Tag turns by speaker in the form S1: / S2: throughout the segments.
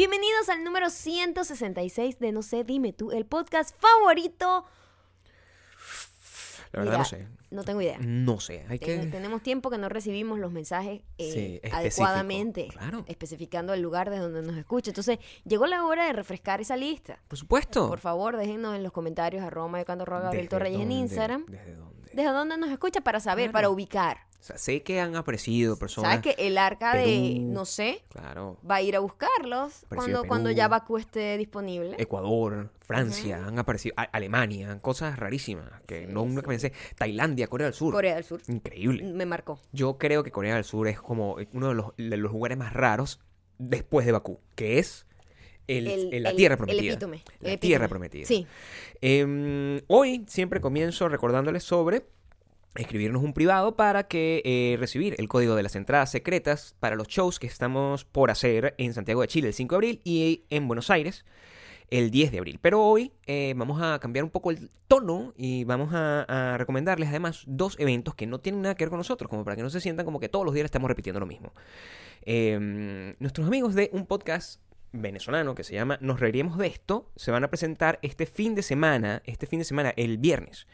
S1: Bienvenidos al número 166 de No sé, dime tú, el podcast favorito.
S2: La verdad
S1: Mira,
S2: no sé.
S1: No tengo idea.
S2: No sé. Hay
S1: Ten-
S2: que...
S1: Tenemos tiempo que no recibimos los mensajes eh,
S2: Sí,
S1: adecuadamente,
S2: claro.
S1: especificando el lugar de donde nos escucha. Entonces, llegó la hora de refrescar esa lista.
S2: Por supuesto.
S1: Por favor, déjenos en los comentarios a Roma y cuando Gabriel
S2: ¿Desde
S1: Torreyes en? Instagram.
S2: ¿Desde dónde?
S1: ¿Desde dónde nos escucha? Para saber,
S2: Claro.
S1: para ubicar.
S2: O sea, sé que han aparecido personas.
S1: ¿Sabes que el arca de, no sé,
S2: Claro.
S1: va a ir a buscarlos cuando,
S2: Perú.
S1: cuando ya Bakú esté disponible?
S2: Ecuador, Francia, han aparecido. A- Alemania, cosas rarísimas. Que no nunca pensé. Tailandia, Corea del Sur.
S1: Corea del Sur.
S2: Increíble.
S1: Me marcó.
S2: Yo creo que Corea del Sur es como uno de los, de los lugares más raros después de Bakú, que es el,
S1: El-
S2: el- la tierra
S1: el
S2: prometida.
S1: epítome,
S2: La tierra prometida.
S1: Sí.
S2: Em, hoy siempre comienzo recordándoles sobre escribirnos un privado para que eh, recibir el código de las entradas secretas para los shows que estamos por hacer en Santiago de Chile el 5 de abril y en Buenos Aires el 10 de abril. Pero hoy eh, vamos a cambiar un poco el tono y vamos a, a recomendarles además dos eventos que no tienen nada que ver con nosotros, como para que no se sientan como que todos los días estamos repitiendo lo mismo. Em, nuestros amigos de un podcast venezolano que se llama Nos reiríamos de esto se van a presentar este fin de semana, este fin de semana, el viernes,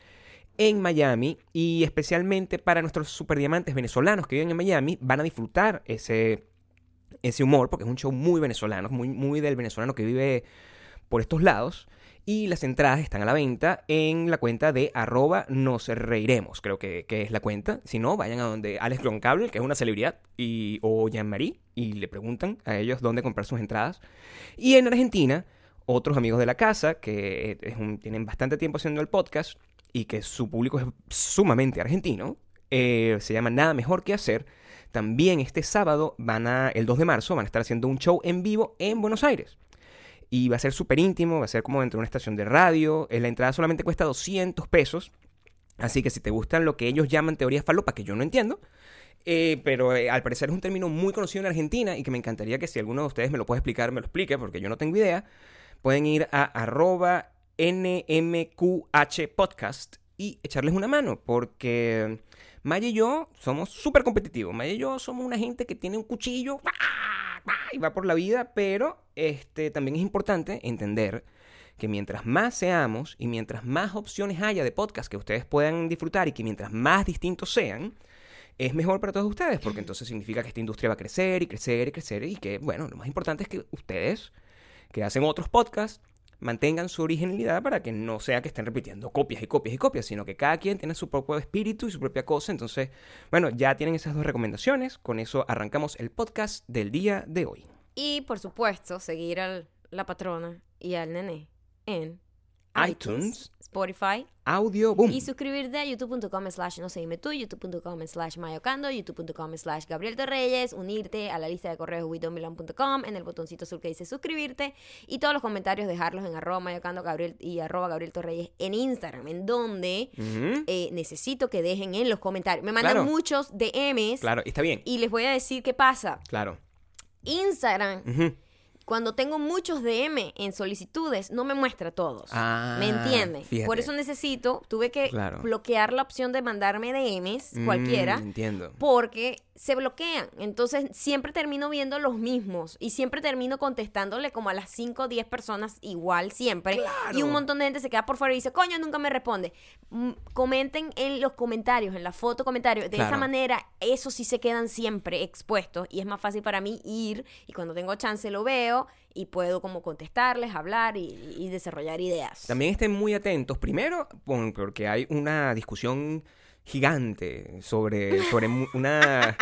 S2: en Miami y especialmente para nuestros superdiamantes venezolanos que viven en Miami van a disfrutar ese, ese humor porque es un show muy venezolano, muy, muy del venezolano que vive por estos lados. Y las entradas están a la venta en la cuenta de arroba nos reiremos, creo que, que es la cuenta. Si no, vayan a donde Alex Goncable, que es una celebridad, y, o Jean-Marie, y le preguntan a ellos dónde comprar sus entradas. Y en Argentina, otros amigos de la casa, que un- tienen bastante tiempo haciendo el podcast, y que su público es sumamente argentino, eh, se llama Nada Mejor Que Hacer. También este sábado, van a, el 2 de marzo, van a estar haciendo un show en vivo en Buenos Aires. Y va a ser súper íntimo, va a ser como dentro de una estación de radio. Eh, La entrada solamente cuesta 200 pesos. Así que si te gustan lo que ellos llaman teoría falopa, que yo no entiendo, eh, pero eh, al parecer es un término muy conocido en Argentina y que me encantaría que si alguno de ustedes me lo puede explicar, me lo explique, porque yo no tengo idea. Pueden ir a arroba NMQH podcast y echarles una mano, porque Maya y yo somos súper competitivos. Maya y yo somos una gente que tiene un cuchillo ¡ah! Y va por la vida, pero este, también es importante entender que mientras más seamos y mientras más opciones haya de podcast que ustedes puedan disfrutar y que mientras más distintos sean, es mejor para todos ustedes, porque entonces significa que esta industria va a crecer y crecer y crecer y que, bueno, lo más importante es que ustedes, que hacen otros podcasts, mantengan su originalidad para que no sea que estén repitiendo copias y copias y copias, sino que cada quien tiene su propio espíritu y su propia cosa. Entonces, bueno, ya tienen esas dos recomendaciones. Con eso arrancamos el podcast del día de hoy.
S1: Y por supuesto, seguir a la patrona y al nene en
S2: iTunes.
S1: Spotify
S2: Audio, boom.
S1: y suscribirte a youtube.com slash no sé dime tú, youtube.com slash mayocando, youtube.com slash Gabriel Torreyes, unirte a la lista de correos widomilan.com en el botoncito azul que dice suscribirte y todos los comentarios dejarlos en arroba mayocando Gabriel y arroba Gabriel Torreyes en Instagram, en donde eh, necesito que dejen en los comentarios. Me mandan
S2: Claro.
S1: muchos DMs
S2: Claro, está bien.
S1: y les voy a decir qué pasa.
S2: Claro.
S1: Instagram. Cuando tengo muchos DM en solicitudes, no me muestra todos.
S2: Ah,
S1: ¿Me entiendes? Por eso necesito, tuve que
S2: Claro.
S1: bloquear la opción de mandarme DMs,
S2: Mm,
S1: cualquiera,
S2: entiendo.
S1: porque se bloquean. Entonces siempre termino viendo los mismos y siempre termino contestándole como a las 5 o 10 personas igual siempre.
S2: Claro.
S1: Y un montón de gente se queda por fuera y dice, coño, nunca me responde. Mm, comenten en los comentarios, en la foto comentarios. De esa manera, esos sí se quedan siempre expuestos y es más fácil para mí ir y cuando tengo chance lo veo y puedo como contestarles, hablar y, y desarrollar ideas.
S2: También estén muy atentos, primero, porque hay una discusión gigante sobre, sobre una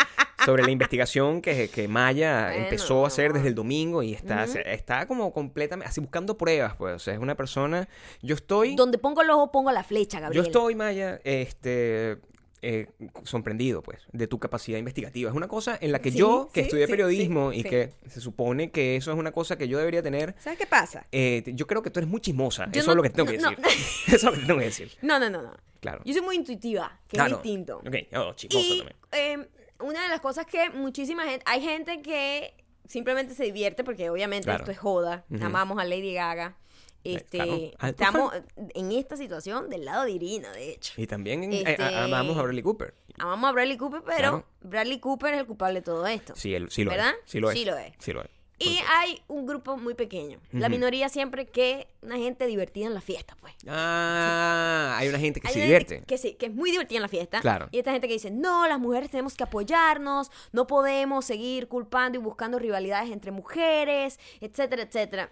S2: sobre la investigación que, que Maya
S1: Bueno,
S2: empezó a hacer desde el domingo y está, se- está como completamente así buscando pruebas, pues. O sea, es una persona. Yo estoy.
S1: Donde pongo el ojo, pongo la flecha,
S2: Yo
S1: Gabriel.
S2: estoy, Maya, este. eh, sorprendido, pues, de tu capacidad investigativa. Es una cosa en la que
S1: Sí,
S2: yo, que
S1: sí,
S2: estudié
S1: sí,
S2: periodismo y que se supone que eso es una cosa que yo debería tener,
S1: ¿Sabes qué pasa?
S2: eh, yo creo que tú eres muy chismosa.
S1: Yo
S2: eso
S1: no-
S2: es lo que te tengo que decir.
S1: no.
S2: eso es lo que te tengo que decir.
S1: No, no, no, no.
S2: Claro.
S1: Yo soy muy intuitiva, que
S2: Claro.
S1: es distinto.
S2: Ok, oh,
S1: Y
S2: también.
S1: eh, una de las cosas que muchísima gente, hay gente que simplemente se divierte porque obviamente
S2: Claro.
S1: esto es joda, amamos a Lady Gaga. Este,
S2: claro. Ah,
S1: estamos en esta situación del lado de Irina, de hecho.
S2: Y también eh,
S1: Este-
S2: a- amamos a Bradley Cooper.
S1: Amamos a Bradley Cooper, pero
S2: Claro.
S1: Bradley Cooper es el culpable de todo esto.
S2: Sí, él, sí lo
S1: ¿Verdad?
S2: es. Sí lo es.
S1: Sí lo es.
S2: Sí lo es.
S1: Y hay un grupo muy pequeño. La minoría siempre que una gente divertida en la fiesta, pues.
S2: Ah, hay una gente que
S1: Hay
S2: se divierte.
S1: gente Que, sí, que es muy divertida en la fiesta.
S2: Claro.
S1: Y esta gente que dice, no, las mujeres tenemos que apoyarnos, no podemos seguir culpando y buscando rivalidades entre mujeres, etcétera, etcétera.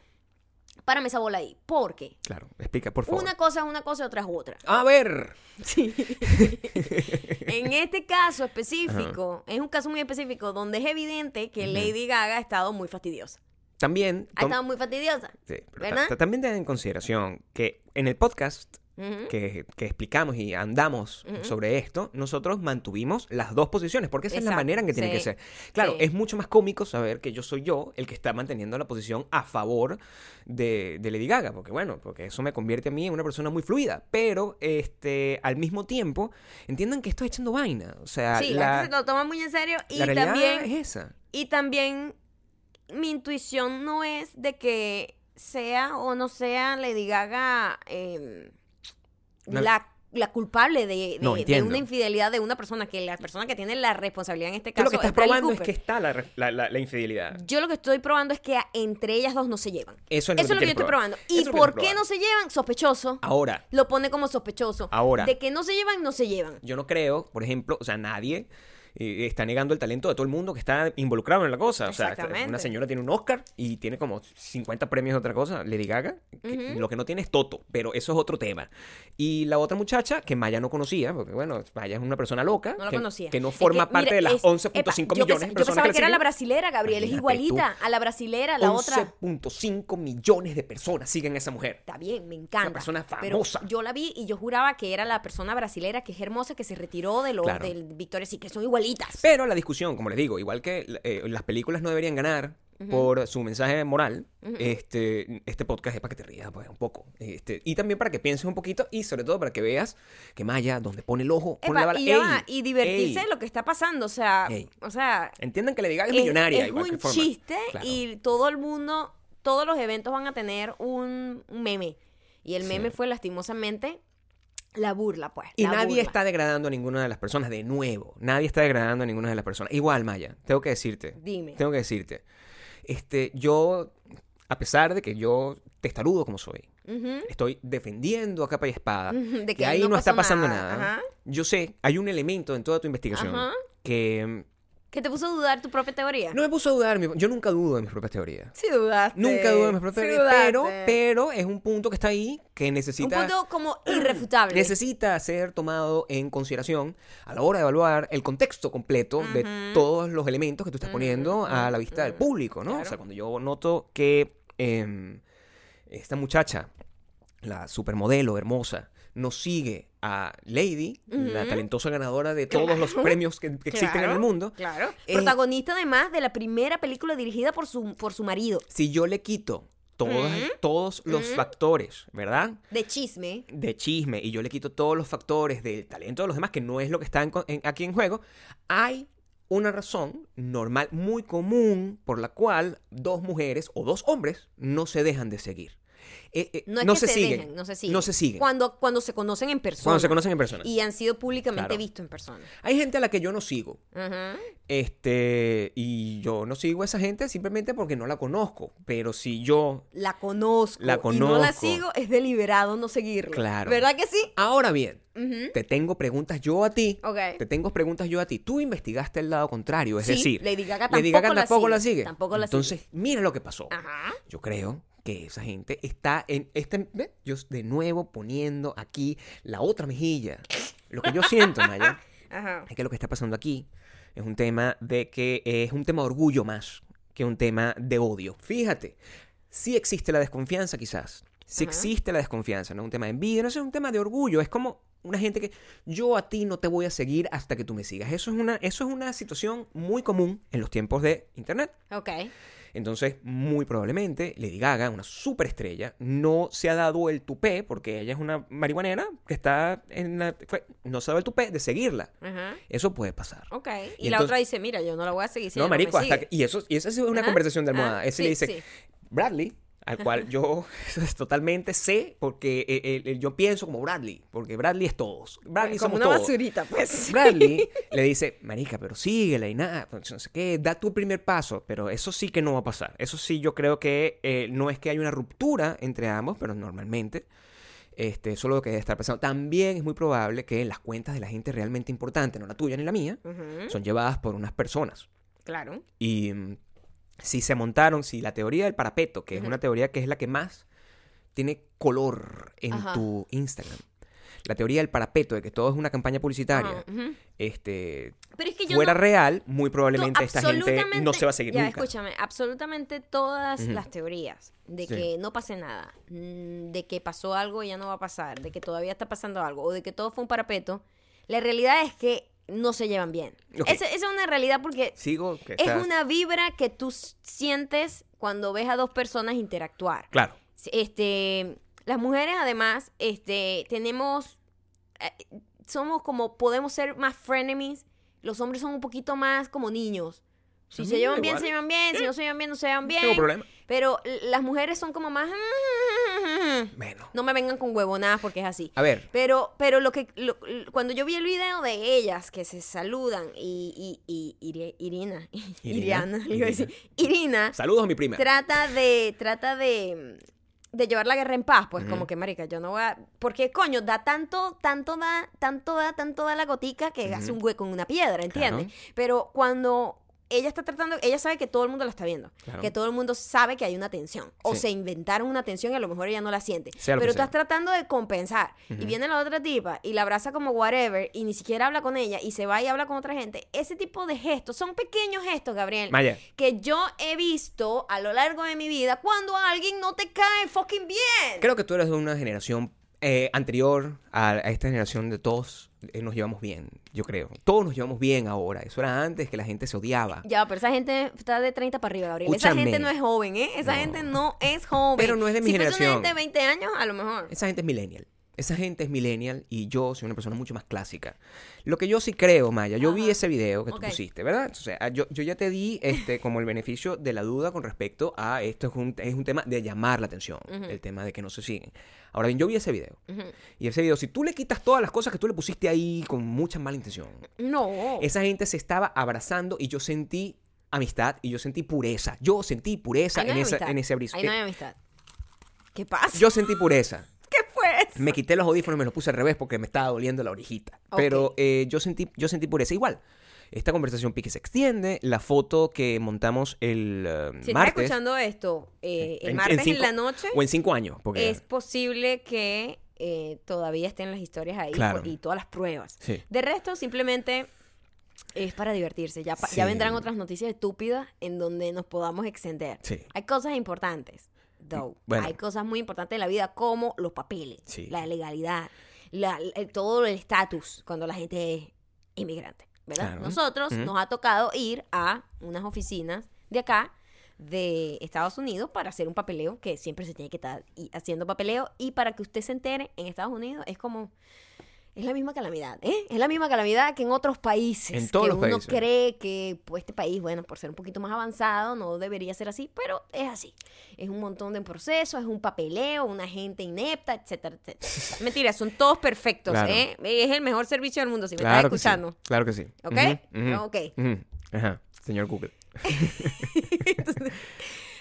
S1: Párame esa bola ahí. Porque
S2: Claro, explica, por favor.
S1: una cosa es una cosa y otra es otra.
S2: A ver.
S1: Sí. en este caso específico, es un caso muy específico donde es evidente que Lady Gaga ha estado muy fastidiosa.
S2: También,
S1: Ha estado muy fastidiosa.
S2: sí, pero
S1: ¿verdad?
S2: ta- también ten en consideración que en el podcast Que, que explicamos y andamos sobre esto, nosotros mantuvimos las dos posiciones, porque esa es la manera en que tiene
S1: sí,
S2: que ser. Claro,
S1: sí.
S2: es mucho más cómico saber que yo soy yo el que está manteniendo la posición a favor de, de Lady Gaga, porque bueno, porque eso me convierte a mí en una persona muy fluida, pero este al mismo tiempo entiendan que estoy echando vaina, o sea,
S1: Sí, la, gente se lo toma muy en serio y
S2: la realidad
S1: también
S2: es esa.
S1: Y también mi intuición no es de que sea o no sea Lady Gaga eh,
S2: No.
S1: La, la culpable de, de-
S2: No,
S1: de
S2: entiendo.
S1: una infidelidad de una persona, que la persona que tiene la responsabilidad en este
S2: Tú
S1: caso
S2: lo que estás
S1: es
S2: probando es que está la, la- la- infidelidad.
S1: Yo lo que estoy probando es que entre ellas dos no se llevan.
S2: Eso es lo
S1: Eso
S2: que
S1: es lo que yo estoy probando. ¿Y
S2: es
S1: por qué no se llevan? Sospechoso.
S2: Ahora,
S1: Lo pone como sospechoso.
S2: Ahora.
S1: De que no se llevan, no se llevan.
S2: Yo no creo, por ejemplo, o sea, nadie eh, está negando el talento de todo el mundo que está involucrado en la cosa. O sea, una señora tiene un Oscar y tiene como 50 premios de otra cosa, Lady Gaga. Lo que no tiene es Toto, pero eso es otro tema. Y la otra muchacha, que Maya no conocía, porque bueno, Maya es una persona loca.
S1: No la
S2: que,
S1: conocía.
S2: Que no
S1: Es
S2: forma
S1: que,
S2: parte
S1: mira,
S2: de las
S1: es-
S2: 11.5
S1: epa, yo
S2: millones de
S1: Yo
S2: personas
S1: pensaba
S2: que,
S1: que era la brasilera, Gabriel. Es
S2: tú.
S1: igualita a la brasilera, la otra.
S2: 11.5 millones de personas siguen a esa mujer.
S1: Está bien, me encanta.
S2: Una persona
S1: Pero
S2: famosa.
S1: yo la vi y yo juraba que era la persona brasilera que es hermosa, que se retiró de los
S2: Claro.
S1: del Victoria's Secret. Son igualitas.
S2: Pero la discusión, como les digo, igual que eh, las películas no deberían ganar por su mensaje moral, este, este podcast es para que te rías pues, un poco. Este, y también para que pienses un poquito y sobre todo para que veas que Maya, donde pone el ojo, pone
S1: Epa,
S2: la bala.
S1: y, ya
S2: ¡Ey!
S1: va, y divertirse
S2: ¡Ey!
S1: de lo que está pasando. O sea,
S2: Ey.
S1: o sea
S2: Entiendan que Lady Gaga es,
S1: es,
S2: millonaria.
S1: es
S2: igual
S1: un chiste
S2: Claro.
S1: y todo el mundo, todos los eventos van a tener un, un meme. Y el
S2: Sí.
S1: meme fue lastimosamente la burla, pues.
S2: Y nadie
S1: burla.
S2: está degradando a ninguna de las personas, de nuevo. Nadie está degradando a ninguna de las personas. Igual, Maya, tengo que decirte.
S1: Dime.
S2: Tengo que decirte. Este, yo, a pesar de que yo testarudo como soy, estoy defendiendo a capa y espada
S1: de
S2: que,
S1: que
S2: ahí
S1: no
S2: no, está pasando
S1: nada.
S2: Yo sé, hay un elemento en toda tu investigación que
S1: ¿Que te puso a dudar tu propia teoría?
S2: no me puso a dudar. mi- Yo nunca dudo de mis propias teorías.
S1: Sí dudaste.
S2: Nunca dudo de mis propias
S1: Sí
S2: teorías. Pero, pero es un punto que está ahí que
S1: Un
S2: necesita.
S1: punto como irrefutable.
S2: Necesita ser tomado en consideración a la hora de evaluar el contexto completo de todos los elementos que tú estás poniendo a la vista del público, ¿no? O sea, cuando yo noto que em, esta muchacha, la supermodelo hermosa, no sigue a Lady, la talentosa ganadora de todos los premios que, que existen en el mundo.
S1: Claro.
S2: Eh,
S1: Protagonista además de la primera película dirigida por su, por su marido.
S2: Si yo le quito todos, todos los factores, ¿verdad?
S1: De chisme.
S2: de chisme y yo le quito todos los factores del talento de los demás, que no es lo que está en co- en- aquí en juego, hay una razón normal, muy común, por la cual dos mujeres o dos hombres no se dejan de seguir. Eh, eh,
S1: No es que
S2: se,
S1: se,
S2: siguen.
S1: no se siguen.
S2: No se siguen.
S1: Cuando, cuando se conocen en persona.
S2: Cuando se conocen en persona.
S1: Y han sido públicamente
S2: Claro.
S1: vistos en persona.
S2: Hay gente a la que yo no sigo. Este, y yo no sigo a esa gente simplemente porque no la conozco. Pero si yo.
S1: La conozco.
S2: La
S1: Y no la
S2: conozco.
S1: sigo, es deliberado no seguirla.
S2: Claro.
S1: ¿Verdad que sí?
S2: Ahora bien, te tengo preguntas yo a ti.
S1: Ok.
S2: Te tengo preguntas yo a ti. Tú investigaste el lado contrario, es
S1: Sí,
S2: decir,
S1: Lady Gaga
S2: Lady
S1: tampoco
S2: Gaga
S1: la
S2: tampoco
S1: sigue.
S2: la sigue.
S1: Tampoco la
S2: Entonces, mira lo que pasó.
S1: Ajá.
S2: Yo creo que esa gente está en este, ¿ve? yo de nuevo poniendo aquí la otra mejilla. Lo que yo siento, Maya,
S1: Ajá.
S2: es que lo que está pasando aquí es un tema de que es un tema de orgullo más que un tema de odio. Fíjate, sí existe la desconfianza quizás. Sí
S1: Ajá.
S2: existe la desconfianza, no es un tema de envidia, no es un tema de orgullo, es como una gente que yo a ti no te voy a seguir hasta que tú me sigas. Eso es una, eso es una situación muy común en los tiempos de internet.
S1: Ok.
S2: Entonces, muy probablemente, Lady Gaga, una superestrella, no se ha dado el tupé, porque ella es una marihuanera que está en la... fue- no se ha dado el tupé de seguirla.
S1: Ajá.
S2: Eso puede pasar.
S1: Ok. Y,
S2: Y
S1: la
S2: entonces-
S1: otra dice, mira, yo no la voy a seguir si
S2: no, marico, hasta
S1: sigue.
S2: que- y eso y esa es una conversación de almohada.
S1: Ah,
S2: Ese
S1: sí,
S2: le dice,
S1: sí.
S2: Bradley, al cual yo totalmente sé porque eh, yo pienso como Bradley, porque Bradley es todos. Bradley
S1: Como
S2: somos
S1: una
S2: todos.
S1: basurita, pues.
S2: Bradley le dice, marica, pero síguela y nada, pues, no sé qué, da tu primer paso, pero eso sí que no va a pasar. Eso sí yo creo que eh, no es que haya una ruptura entre ambos, pero normalmente este, eso es lo que debe estar pasando. También es muy probable que las cuentas de la gente realmente importante, no la tuya ni la mía, son llevadas por unas personas.
S1: Claro.
S2: Y si se montaron, si la teoría del parapeto, que es una teoría que es la que más tiene color en
S1: Ajá.
S2: tu Instagram, la teoría del parapeto, de que todo es una campaña publicitaria,
S1: ujú.
S2: este,
S1: Pero es que yo
S2: fuera
S1: no-
S2: real, muy probablemente esta gente no se va a seguir
S1: ya,
S2: nunca.
S1: escúchame, absolutamente todas las teorías de
S2: Sí.
S1: que no pase nada, mm, de que pasó algo y ya no va a pasar, de que todavía está pasando algo, o de que todo fue un parapeto, la realidad es que no se llevan bien.
S2: Ok.
S1: Esa, esa es una realidad porque
S2: Sigo que
S1: es una vibra que tú sientes cuando ves a dos personas interactuar.
S2: Claro,
S1: Este, las mujeres además, este, tenemos, eh, somos como, podemos ser más frenemies. Los hombres son un poquito más como niños. Si se llevan bien, se llevan bien. Si no se llevan bien, no se llevan
S2: no
S1: bien.
S2: tengo problema.
S1: Pero las mujeres son como más...
S2: Bueno,
S1: No me vengan con huevonadas porque es así.
S2: a ver,
S1: Pero, pero lo que lo- cuando yo vi el video de ellas que se saludan y, y, y Iri- Irina, Iriana, le iba a decir, Irina
S2: saludos a mi prima.
S1: trata de trata de de llevar la guerra en paz, pues como que marica, yo no voy a porque coño, da tanto tanto da tanto da tanto da la gotica que hace un hueco en una piedra, ¿entiendes?
S2: Claro.
S1: Pero cuando ella está tratando, ella sabe que todo el mundo la está viendo,
S2: Claro.
S1: que todo el mundo sabe que hay una tensión, o
S2: Sí.
S1: se inventaron una tensión y a lo mejor ella no la siente,
S2: Sea
S1: pero
S2: sea.
S1: estás tratando de compensar y
S2: Ujú.
S1: viene la otra tipa y la abraza como whatever y ni siquiera habla con ella y se va y habla con otra gente. Ese tipo de gestos son pequeños gestos, Gabriel
S2: Maya,
S1: que yo he visto a lo largo de mi vida cuando a alguien no te cae fucking bien.
S2: creo que tú eres de una generación eh, anterior a, a esta generación de todos nos llevamos bien, yo creo. Todos nos llevamos bien ahora. Eso era antes que la gente se odiaba.
S1: Ya, pero esa gente está de 30 para arriba, Gabriel. Esa gente no es joven, ¿eh? Esa
S2: No.
S1: gente no es joven.
S2: Pero no es de mi
S1: si fuese
S2: generación.
S1: una gente de 20 años, a lo mejor.
S2: Esa gente es millennial. Esa gente es millennial y yo soy una persona mucho más clásica. Lo que yo sí creo, Maya, yo vi ese video que tú pusiste, ¿verdad? O sea, yo, yo ya te di este como el beneficio de la duda con respecto a esto es un, es un tema de llamar la atención, el tema de que no se siguen. Ahora bien, yo vi ese video. Y ese video, si tú le quitas todas las cosas que tú le pusiste ahí con mucha mala intención,
S1: No.
S2: esa gente se estaba abrazando y yo sentí amistad y yo sentí pureza. Yo sentí pureza
S1: no
S2: en, esa, en ese abrizo.
S1: Ahí no hay amistad. ¿Qué pasa?
S2: Yo sentí pureza. Me quité los audífonos y me los puse al revés porque me estaba doliendo la orejita. Pero eh, yo sentí yo sentí pureza igual. Esta conversación pique se extiende. La foto que montamos el eh,
S1: Si estás
S2: martes.
S1: escuchando esto eh, el
S2: en-
S1: martes en,
S2: cinco-
S1: la noche,
S2: O en cinco años. Porque,
S1: es posible que eh, todavía estén las historias ahí
S2: Claro.
S1: por- y todas las pruebas.
S2: Sí.
S1: De resto, simplemente es para divertirse. Ya, pa-
S2: Sí.
S1: ya vendrán otras noticias estúpidas en donde nos podamos extender.
S2: Sí.
S1: Hay cosas importantes, though.
S2: Bueno.
S1: Hay cosas muy importantes en la vida como los papeles,
S2: Sí.
S1: la legalidad, la- el- todo el estatus cuando la gente es inmigrante. ¿verdad?
S2: Claro.
S1: Nosotros nos ha tocado ir a unas oficinas de acá de Estados Unidos para hacer un papeleo que siempre se tiene que estar haciendo papeleo y para que usted se entere en Estados Unidos es como es la misma calamidad, ¿eh? Es la misma calamidad que en otros países.
S2: En todos
S1: que
S2: los
S1: uno
S2: países.
S1: cree que pues, este país, bueno, por ser un poquito más avanzado, no debería ser así, pero es así. Es un montón de procesos, es un papeleo, una gente inepta, etcétera, etcétera. Mentira, son todos perfectos,
S2: Claro.
S1: ¿eh? Es el mejor servicio del mundo, si me
S2: Claro
S1: estás
S2: sí,
S1: escuchando.
S2: Claro que sí.
S1: ¿Ok?
S2: Ujú,
S1: Ok.
S2: Ajá. Señor Google.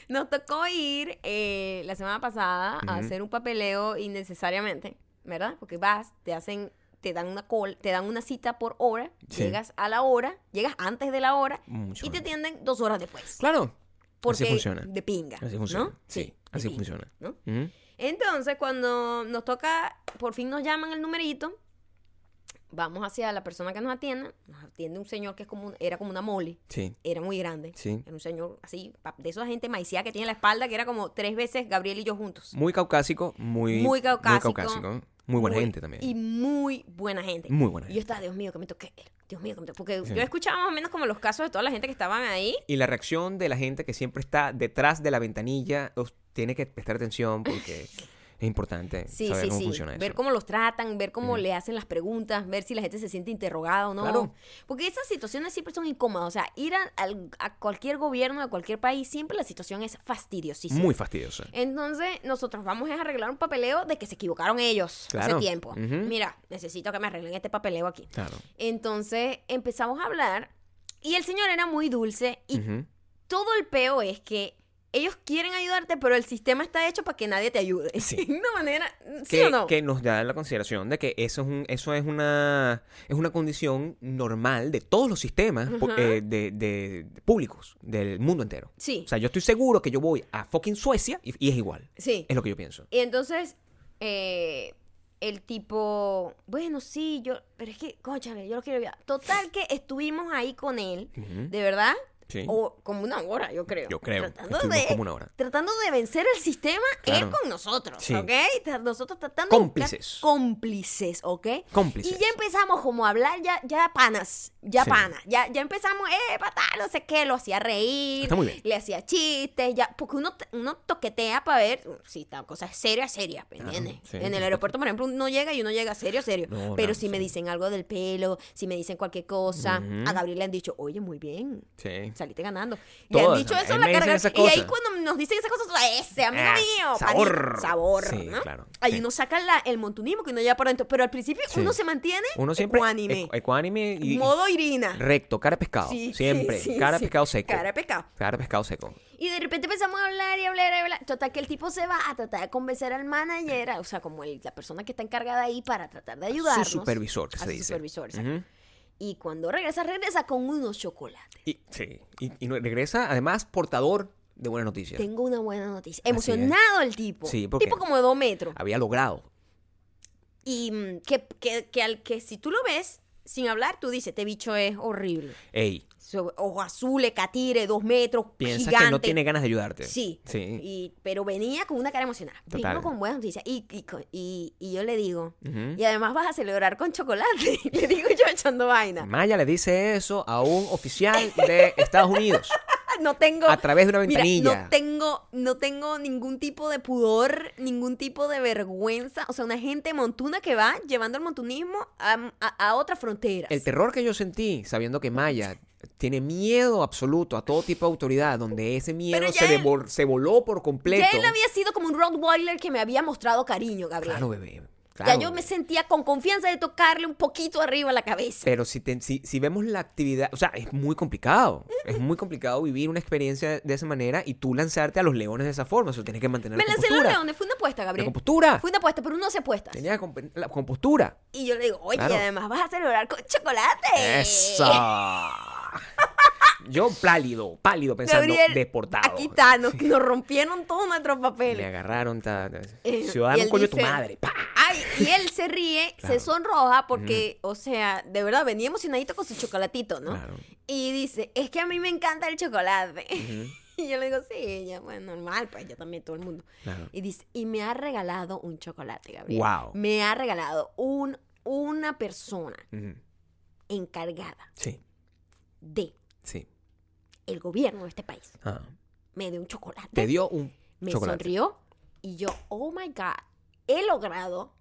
S1: Nos tocó ir eh, la semana pasada a hacer un papeleo innecesariamente, ¿verdad? Porque vas, te hacen, te dan una call, te dan una cita por hora,
S2: Sí.
S1: llegas a la hora, llegas antes de la hora
S2: Mucho
S1: y te atienden dos horas después.
S2: Claro.
S1: Porque
S2: así funciona.
S1: de pinga.
S2: Así funciona.
S1: ¿no?
S2: Sí, así
S1: pinga,
S2: funciona.
S1: Entonces, cuando nos toca, por fin nos llaman el numerito, vamos hacia la persona que nos atiende, nos atiende un señor que es como, un- era como una mole,
S2: Sí,
S1: era muy grande.
S2: sí.
S1: Era un señor así, de esa gente maicía que tiene la espalda, que era como tres veces Gabriel y yo juntos.
S2: Muy caucásico, muy,
S1: Muy caucásico.
S2: Muy, caucásico. Muy buena gente también.
S1: Y muy buena gente.
S2: Muy buena
S1: Y yo estaba, Dios mío, que me toqué. Dios mío, que me toqué. Porque
S2: Sí.
S1: yo escuchaba más o menos como los casos de toda la gente que estaban ahí.
S2: Y la reacción de la gente que siempre está detrás de la ventanilla, os tiene que prestar atención porque Es importante
S1: Sí,
S2: saber
S1: sí,
S2: cómo
S1: sí.
S2: funciona eso.
S1: Ver cómo los tratan, ver cómo le hacen las preguntas, ver si la gente se siente interrogada o no.
S2: Claro.
S1: Porque esas situaciones siempre son incómodas. O sea, ir a, al- a cualquier gobierno de cualquier país, siempre la situación es fastidiosísima.
S2: Muy fastidioso.
S1: Entonces, nosotros vamos a arreglar un papeleo de que se equivocaron ellos
S2: Claro.
S1: hace tiempo. Mira, necesito que me arreglen este papeleo aquí.
S2: Claro.
S1: Entonces, empezamos a hablar y el señor era muy dulce y todo el peo es que ellos quieren ayudarte, pero el sistema está hecho para que nadie te ayude.
S2: Sí.
S1: De una manera, ¿sí
S2: que,
S1: o no?
S2: que nos da la consideración de que eso es un, eso es una es una condición normal de todos los sistemas eh, de, de- de públicos del mundo entero.
S1: Sí,
S2: O sea, yo estoy seguro que yo voy a fucking Suecia y, y es igual.
S1: sí.
S2: Es lo que yo pienso.
S1: Y entonces, eh, el tipo, bueno, sí, yo, pero es que, conchale, yo lo quiero ver. Total que estuvimos ahí con él, de verdad,
S2: Sí.
S1: o como una hora, yo creo.
S2: Yo creo.
S1: Tratando de,
S2: como una hora.
S1: tratando de vencer el sistema,
S2: Claro.
S1: él con nosotros,
S2: Sí.
S1: ¿ok? Nosotros tratando de buscar
S2: Cómplices.
S1: cómplices, ¿ok?
S2: Cómplices.
S1: Y ya empezamos como a hablar ya, ya panas, ya
S2: Sí.
S1: panas, ya, ya empezamos, eh, patá, no sé qué, lo hacía reír,
S2: Está muy bien.
S1: le hacía chistes, ya, porque uno, uno toquetea para ver uh, si esta cosa es seria, seria, ¿me entiendes?
S2: sí,
S1: en el aeropuerto, por ejemplo, uno llega y uno llega serio, serio,
S2: No,
S1: pero
S2: no,
S1: si me dicen algo del pelo, si me dicen cualquier cosa, a Gabriel le han dicho, oye, muy bien,
S2: Sí.
S1: Saliste ganando. Han
S2: Todas,
S1: dicho
S2: a
S1: eso la carga. Y ahí cuando nos dicen esas cosas, ese amigo
S2: Ah,
S1: mío,
S2: sabor.
S1: panita, sabor,
S2: Sí,
S1: ¿no?
S2: claro,
S1: Ahí
S2: sí.
S1: uno saca la- el montunismo que uno lleva por dentro, pero al principio
S2: Sí.
S1: uno se mantiene
S2: Uno siempre
S1: ecuánime,
S2: ecu- ecuánime y
S1: modo Irina.
S2: recto, cara de pescado. Siempre. cara pescado seco.
S1: Cara pescado.
S2: Cara pescado seco.
S1: Y de repente empezamos a hablar y hablar y hablar. Total que el tipo se va a tratar de convencer al manager, o sea, como el- la persona que está encargada ahí para tratar de ayudarnos.
S2: Su supervisor, que
S1: a
S2: se
S1: su
S2: dice.
S1: supervisor, exacto.
S2: Ujú.
S1: Y cuando regresa, regresa con unos chocolates.
S2: Y, sí. Y, regresa, además, portador de buenas noticias.
S1: Tengo una buena noticia. Emocionado el tipo.
S2: Sí, porque-
S1: tipo como de dos metros.
S2: Había logrado.
S1: Y mm, que, que, que, al, que si tú lo ves sin hablar, tú dices, este bicho es horrible.
S2: Ey,
S1: Ojo azul, catire, dos metros, gigante.
S2: que no tiene ganas de ayudarte.
S1: Sí.
S2: Sí.
S1: Y, pero venía con una cara emocionada.
S2: Total.
S1: Vengo con buenas noticias. Y, y, y, y yo le digo, y además vas a celebrar con chocolate. le digo yo echando vaina.
S2: Maya le dice eso a un oficial de Estados Unidos
S1: No tengo.
S2: a través de una
S1: Mira,
S2: ventanilla.
S1: no tengo, no tengo ningún tipo de pudor, ningún tipo de vergüenza. O sea, una gente montuna que va llevando el montunismo a, a, a otras fronteras.
S2: El terror que yo sentí sabiendo que Maya tiene miedo absoluto a todo tipo de autoridad, donde ese miedo
S1: ya
S2: se,
S1: él-
S2: devol- se voló por completo.
S1: ya él había sido como un Rottweiler que me había mostrado cariño, Gabriel.
S2: Claro, bebé.
S1: Ya
S2: claro.
S1: yo me sentía con confianza de tocarle un poquito arriba la cabeza.
S2: Pero si, te- si, si vemos la actividad, o sea, es muy complicado. Es muy complicado vivir una experiencia de esa manera y tú lanzarte a los leones de esa forma. Eso tienes que mantener
S1: Me
S2: la
S1: lancé
S2: compostura.
S1: los leones, fue una apuesta,
S2: La
S1: Gabriel.
S2: compostura.
S1: Fue una apuesta, pero uno se apuesta.
S2: Tenía la compostura.
S1: Y yo le digo, oye,
S2: Claro.
S1: además vas a celebrar con chocolate.
S2: ¡Eso! Yo pálido, pálido pensando
S1: Gabriel,
S2: deportado.
S1: Aquí está, nos, nos rompieron todos nuestros
S2: Me
S1: papeles.
S2: agarraron, ta- ta-
S1: Eh,
S2: ciudadano coño tu madre. ¡pa!
S1: Ay, y él se ríe,
S2: Claro.
S1: se sonroja porque, o sea, de verdad venía emocionadito con su chocolatito, ¿no?
S2: Claro.
S1: Y dice, es que a mí me encanta el chocolate. Y yo le digo, sí, ya, bueno, normal, pues yo también, todo el mundo.
S2: claro.
S1: Y dice, y me ha regalado un chocolate, Gabriel.
S2: Wow.
S1: Me ha regalado un, una persona encargada
S2: Sí,
S1: de
S2: sí.
S1: el gobierno de este país.
S2: Ah.
S1: Me dio un chocolate.
S2: Te dio un
S1: me
S2: chocolate.
S1: sonrió y yo, oh my God, he logrado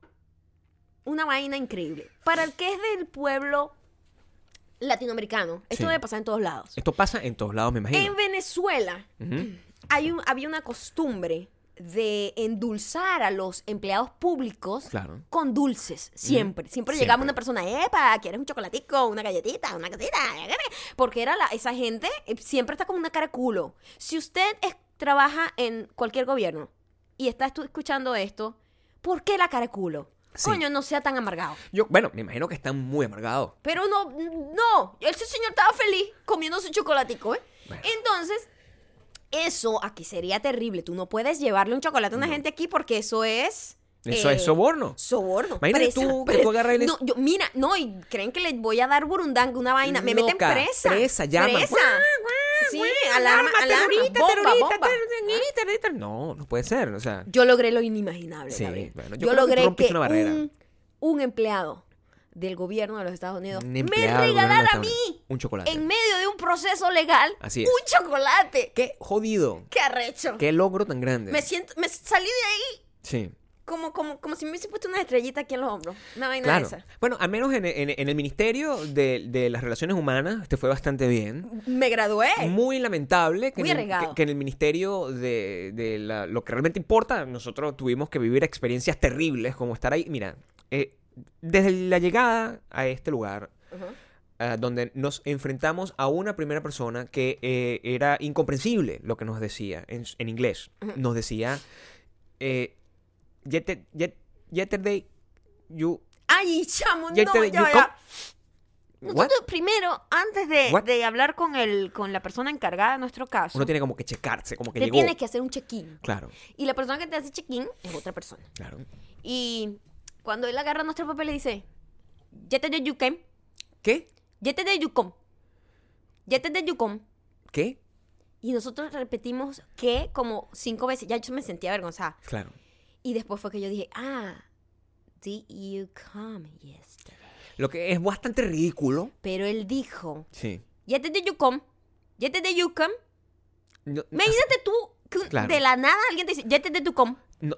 S1: una vaina increíble. Para el que es del pueblo latinoamericano, esto
S2: Sí.
S1: debe pasar en todos lados.
S2: Esto pasa en todos lados, me imagino.
S1: En Venezuela hay un, había una costumbre de endulzar a los empleados públicos
S2: Claro.
S1: con dulces, siempre. Siempre
S2: Siempre.
S1: llegaba una persona, epa, ¿quieres un chocolatico, una galletita, una cosita? Porque era la, esa gente eh, siempre está con una cara culo. Si usted es- trabaja en cualquier gobierno y está escuchando esto, ¿por qué la cara culo?
S2: Sí.
S1: Coño, no sea tan amargado.
S2: Yo, bueno, me imagino que están muy amargados.
S1: Pero no, no, ese señor estaba feliz comiendo su chocolatico, ¿eh?
S2: Bueno.
S1: Entonces, eso aquí sería terrible. Tú no puedes llevarle un chocolate a una gente aquí porque eso es...
S2: Eso
S1: eh,
S2: es soborno.
S1: Soborno.
S2: Imagínate
S1: presa,
S2: tú que tú agarras
S1: No, yo, mira, no, y creen que les voy a dar burundanga, una vaina. Me meten presa.
S2: presa, llaman.
S1: Presa. Sí, alarma, alarma,
S2: terrorista,
S1: bomba,
S2: terrorista,
S1: bomba.
S2: terrorista, terrorista. No, no puede ser. O sea,
S1: Yo logré lo inimaginable,
S2: Sí, bueno, yo
S1: yo
S2: que
S1: logré que,
S2: barrera.
S1: un, un empleado del gobierno de los Estados Unidos
S2: Un
S1: me regalara a mí.
S2: Un chocolate.
S1: en medio de un proceso legal
S2: Así es.
S1: un chocolate.
S2: qué jodido.
S1: ¡Qué arrecho!
S2: Qué logro tan grande.
S1: Me siento, me salí de ahí
S2: Sí.
S1: como, como, como si me hubiese puesto una estrellita aquí en los hombros. Una vaina
S2: Claro.
S1: de esa.
S2: Bueno, al menos en, en- en el Ministerio de, de las Relaciones Humanas te fue bastante bien.
S1: Me gradué.
S2: Muy lamentable que,
S1: Muy
S2: en, el, que en el Ministerio de, de la- lo que realmente importa, nosotros tuvimos que vivir experiencias terribles como estar ahí. Mira, eh, desde la llegada a este lugar,
S1: Ujú.
S2: ah, donde nos enfrentamos a una primera persona que eh, era incomprensible lo que nos decía en, en inglés.
S1: Ujú.
S2: Nos decía, eh, "Yete- yet- yesterday you...
S1: Ay, chamo, no,
S2: yesterday
S1: ya, ya.
S2: come-" What?
S1: Nosotros primero, antes de, de hablar con el, con la persona encargada de nuestro caso,
S2: Uno tiene como que checarse, como que
S1: te
S2: llegó.
S1: tienes que hacer un check-in.
S2: Claro,
S1: Y la persona que te hace check-in es otra persona.
S2: claro.
S1: Y cuando él agarra nuestro papel y dice, Yete de Yukem,
S2: ¿Qué?
S1: Yete de Yucom, Yete de Yucom.
S2: ¿Qué?
S1: Y nosotros repetimos que como cinco veces. Ya yo me sentía avergonzada.
S2: Claro.
S1: Y después fue que yo dije, ah, did you come yesterday?
S2: Lo que es bastante ridículo.
S1: Pero él dijo,
S2: Sí.
S1: Yete de Yucom, Yete de Yucom.
S2: No-
S1: Imagínate tú que
S2: Claro.
S1: de la nada alguien te dice, Yete de Yucom.
S2: no-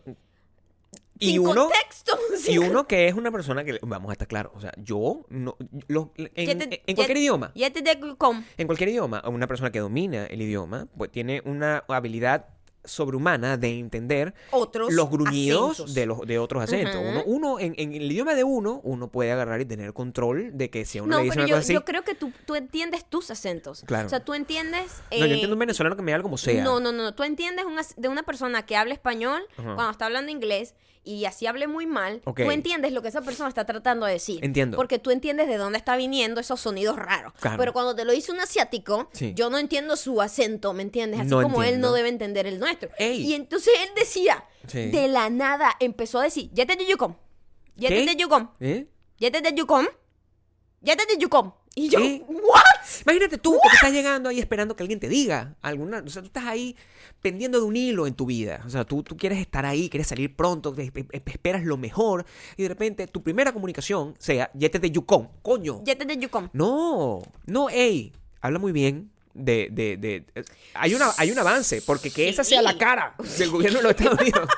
S2: y
S1: Sin
S2: uno,
S1: contexto.
S2: y uno que es una persona que, vamos a estar claros, o sea, yo, no, lo- en,
S1: Yete-
S2: en cualquier
S1: Yete-
S2: idioma,
S1: Yete de Yucom.
S2: en cualquier idioma, una persona que domina el idioma, pues tiene una habilidad sobrehumana de entender
S1: Otros
S2: los gruñidos
S1: acentos.
S2: de los de otros acentos.
S1: Ujú.
S2: Uno, uno en, en el idioma de uno, uno puede agarrar y tener control de que si a uno
S1: No,
S2: le dice
S1: pero
S2: una
S1: yo,
S2: cosa así,
S1: yo creo que tú, tú entiendes tus acentos.
S2: Claro.
S1: O sea, tú entiendes...
S2: no, yo
S1: eh,
S2: entiendo un venezolano que me hable como sea.
S1: No, no, no. Tú entiendes una- de una persona que habla español
S2: Ajá.
S1: cuando está hablando inglés y así hable muy mal. Tú entiendes lo que esa persona está tratando de decir.
S2: Entiendo.
S1: Porque tú entiendes de dónde está viniendo esos sonidos raros.
S2: Claro.
S1: Pero cuando te lo dice un asiático,
S2: Sí.
S1: yo no entiendo su acento, ¿me entiendes? Así
S2: No
S1: como él no debe entender el nuestro.
S2: Ey.
S1: Y entonces él decía,
S2: Sí.
S1: de la nada, empezó a decir, Yete de Yucom. Yete
S2: ¿Qué?
S1: de Yucom.
S2: ¿Eh?
S1: Yete de Yucom. Yete de Yucom. Y yo,
S2: ¿Qué?
S1: ¿what?
S2: Imagínate tú que te estás llegando ahí esperando que alguien te diga alguna, o sea, tú estás ahí pendiendo de un hilo en tu vida, o sea, tú, tú quieres estar ahí, quieres salir pronto, te- te- esperas lo mejor y de repente tu primera comunicación sea, yete de Yukon, coño.
S1: Yete de Yucom.
S2: No, no, ey, habla muy bien de, de, de, eh, hay una, hay un avance, porque que esa sea la
S1: Sí.
S2: cara del gobierno de los Estados Unidos.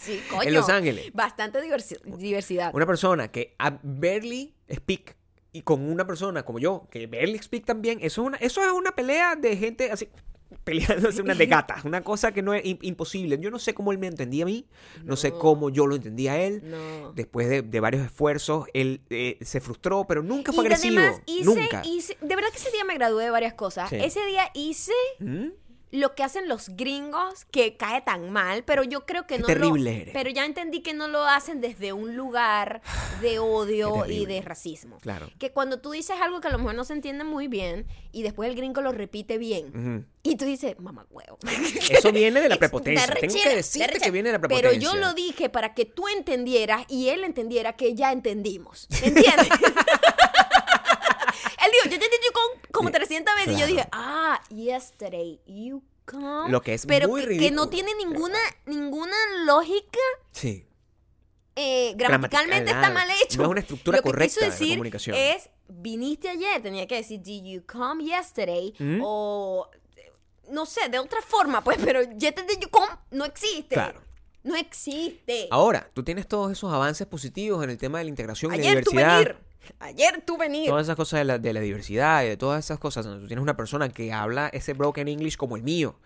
S1: Sí, coño.
S2: En Los Ángeles.
S1: Bastante diversi- diversidad.
S2: Una persona que a- barely speak y con una persona como yo, que barely speak también, eso es una, eso es una pelea de gente así, peleándose una de gatas, una cosa que no es im- imposible. Yo no sé cómo él me entendía a mí, no, sé cómo yo lo entendía a él.
S1: No.
S2: Después de, de varios esfuerzos, él eh, se frustró, pero nunca fue
S1: y
S2: agresivo.
S1: además hice,
S2: nunca.
S1: hice- de verdad que ese día me gradué de varias cosas.
S2: Sí.
S1: Ese día hice
S2: ¿Mm?
S1: Lo que hacen los gringos que cae tan mal, pero yo creo que
S2: Qué
S1: no
S2: terrible
S1: lo,
S2: eres.
S1: pero ya entendí que no lo hacen desde un lugar de odio y de racismo.
S2: Claro.
S1: Que cuando tú dices algo que a lo mejor no se entiende muy bien y después el gringo lo repite bien y tú dices, mamá huevo.
S2: Eso viene de la
S1: De
S2: prepotencia. Tengo
S1: de
S2: decirte que viene de la
S1: Pero
S2: prepotencia.
S1: yo lo dije para que tú entendieras y él entendiera que ya entendimos. ¿Entiendes? dijo, yo te entendí con- como 300 veces. Y yo dije, ah, yesterday you come.
S2: Lo que es
S1: Pero
S2: muy
S1: que, que
S2: ridículo.
S1: no tiene ninguna, ninguna lógica.
S2: Sí.
S1: eh,
S2: Gramatical,
S1: gramaticalmente está mal hecho.
S2: No es una estructura
S1: Lo que
S2: correcta
S1: quiso
S2: de la
S1: decir
S2: comunicación.
S1: es, viniste ayer, tenía que decir, did you come yesterday?
S2: ¿Mm?
S1: O, no sé, de otra forma, pues, pero yesterday you come no existe.
S2: Claro.
S1: No existe.
S2: Ahora, tú tienes todos esos avances positivos en el tema de la integración y la
S1: Ayer tú
S2: diversidad.
S1: venir. Ayer tú venir.
S2: Todas esas cosas de la, de la diversidad y de todas esas cosas. Tú tienes una persona que habla ese broken English como el mío.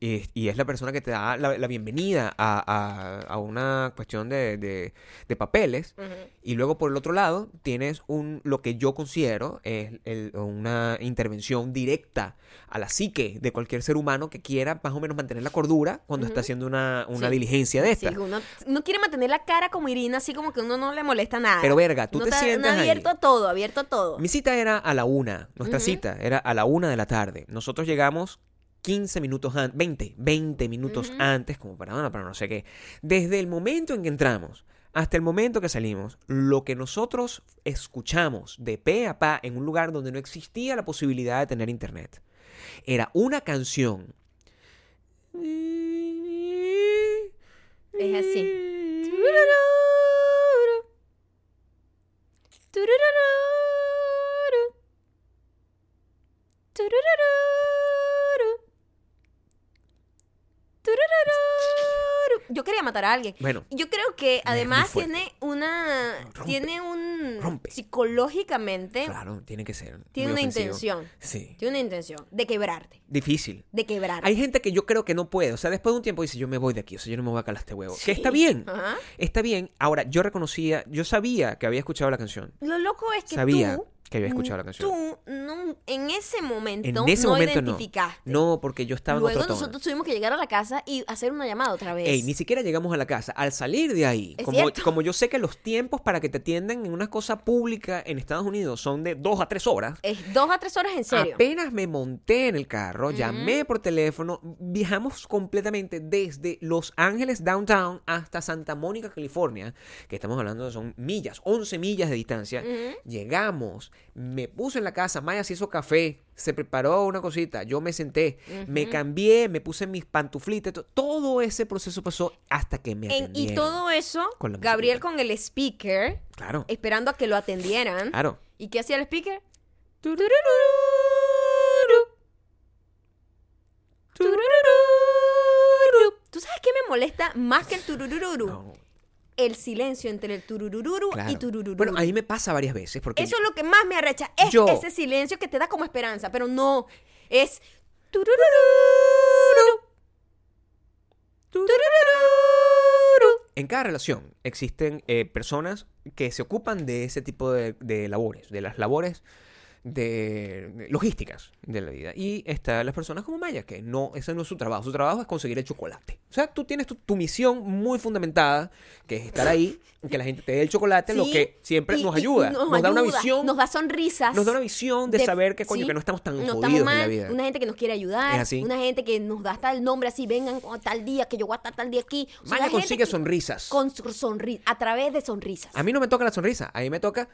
S2: Y, y es la persona que te da la, la bienvenida a, a- a una cuestión de, de- de papeles. Y luego, por el otro lado, tienes un lo que yo considero es el- una intervención directa a la psique de cualquier ser humano que quiera más o menos mantener la cordura cuando está haciendo una, una
S1: Sí.
S2: diligencia de
S1: Sí,
S2: esta.
S1: uno, uno quiere mantener la cara como Irina, así como que uno no le molesta nada.
S2: Pero, verga, tú
S1: No
S2: te
S1: está-
S2: sientas
S1: no,
S2: ahí.
S1: abierto a todo, abierto a todo.
S2: Mi cita era a la una. Nuestra cita era a la una de la tarde. Nosotros llegamos 15 minutos antes, 20, 20 minutos antes, como para, bueno, para no sé qué. Desde el momento en que entramos hasta el momento que salimos, lo que nosotros escuchamos de pe a pa en un lugar donde no existía la posibilidad de tener internet era una canción.
S1: Es así. yo quería matar a alguien.
S2: Bueno.
S1: Yo creo que además tiene una.
S2: Rompe.
S1: Tiene un.
S2: Rompe.
S1: Psicológicamente.
S2: Claro, tiene que ser.
S1: Tiene una
S2: ofensivo.
S1: intención.
S2: Sí.
S1: Tiene una intención de quebrarte.
S2: Difícil.
S1: De quebrarte.
S2: Hay gente que yo creo que no puede. O sea, después de un tiempo dice, yo me voy de aquí. O sea, yo no me voy a calar este huevo.
S1: Sí.
S2: Que está bien.
S1: Ajá.
S2: Está bien. Ahora, yo reconocía, yo sabía que había escuchado la canción.
S1: Lo loco es que
S2: Sabía
S1: tú.
S2: Que había escuchado la canción.
S1: Tú no, en ese momento
S2: En ese
S1: no
S2: momento
S1: identificaste.
S2: No, porque yo estaba
S1: Luego
S2: en otro tono.
S1: nosotros tuvimos que llegar a la casa y hacer una llamada otra vez.
S2: Ey, ni siquiera llegamos a la casa. Al salir de ahí,
S1: Es
S2: como,
S1: cierto.
S2: como yo sé que los tiempos para que te atiendan en una cosa pública en Estados Unidos son de dos a tres horas.
S1: Es dos a tres horas en serio.
S2: Apenas me monté en el carro, llamé por teléfono, viajamos completamente desde Los Ángeles Downtown hasta Santa Mónica, California, que estamos hablando de son millas, 11 millas de distancia. Llegamos, me puse en la casa, Maya se hizo café, se preparó una cosita, yo me senté, me cambié, me puse mis pantuflitas, to- todo ese proceso pasó hasta que me
S1: En- y todo eso,
S2: Con
S1: Gabriel
S2: musiquita.
S1: con el speaker,
S2: Claro,
S1: esperando a que lo atendieran.
S2: claro.
S1: ¿Y qué hacía el speaker? ¿Tú sabes qué me molesta más que el tururururu?
S2: No,
S1: El silencio entre el tururururu y tururururu.
S2: Bueno, a mí me pasa varias veces porque
S1: Eso es lo que más me arrecha. Es
S2: Yo-
S1: ese silencio que te da como esperanza, pero no. Es. tururururu. Tururururu.
S2: En cada relación existen eh, personas que se ocupan de ese tipo de, de labores, de las labores de de logísticas de la vida. Y están las personas como Maya, que no, ese no es su trabajo. Su trabajo es conseguir el chocolate. O sea, tú tienes tu, tu misión muy fundamentada, que es estar ahí, que la gente te dé el chocolate, lo que siempre
S1: y-
S2: nos ayuda. Nos, da una visión.
S1: Nos da sonrisas.
S2: nos da una visión de, saber que, coño,
S1: sí,
S2: que no estamos tan
S1: no
S2: jodidos
S1: estamos
S2: en la vida.
S1: Una gente que nos quiere ayudar.
S2: Es así.
S1: Una gente que nos da hasta el nombre así, vengan con tal día, que yo voy a estar tal día aquí. O sea,
S2: Maya consigue sonrisas.
S1: Con sonrisas, a través de sonrisas.
S2: A mí no me toca la sonrisa, a mí me toca.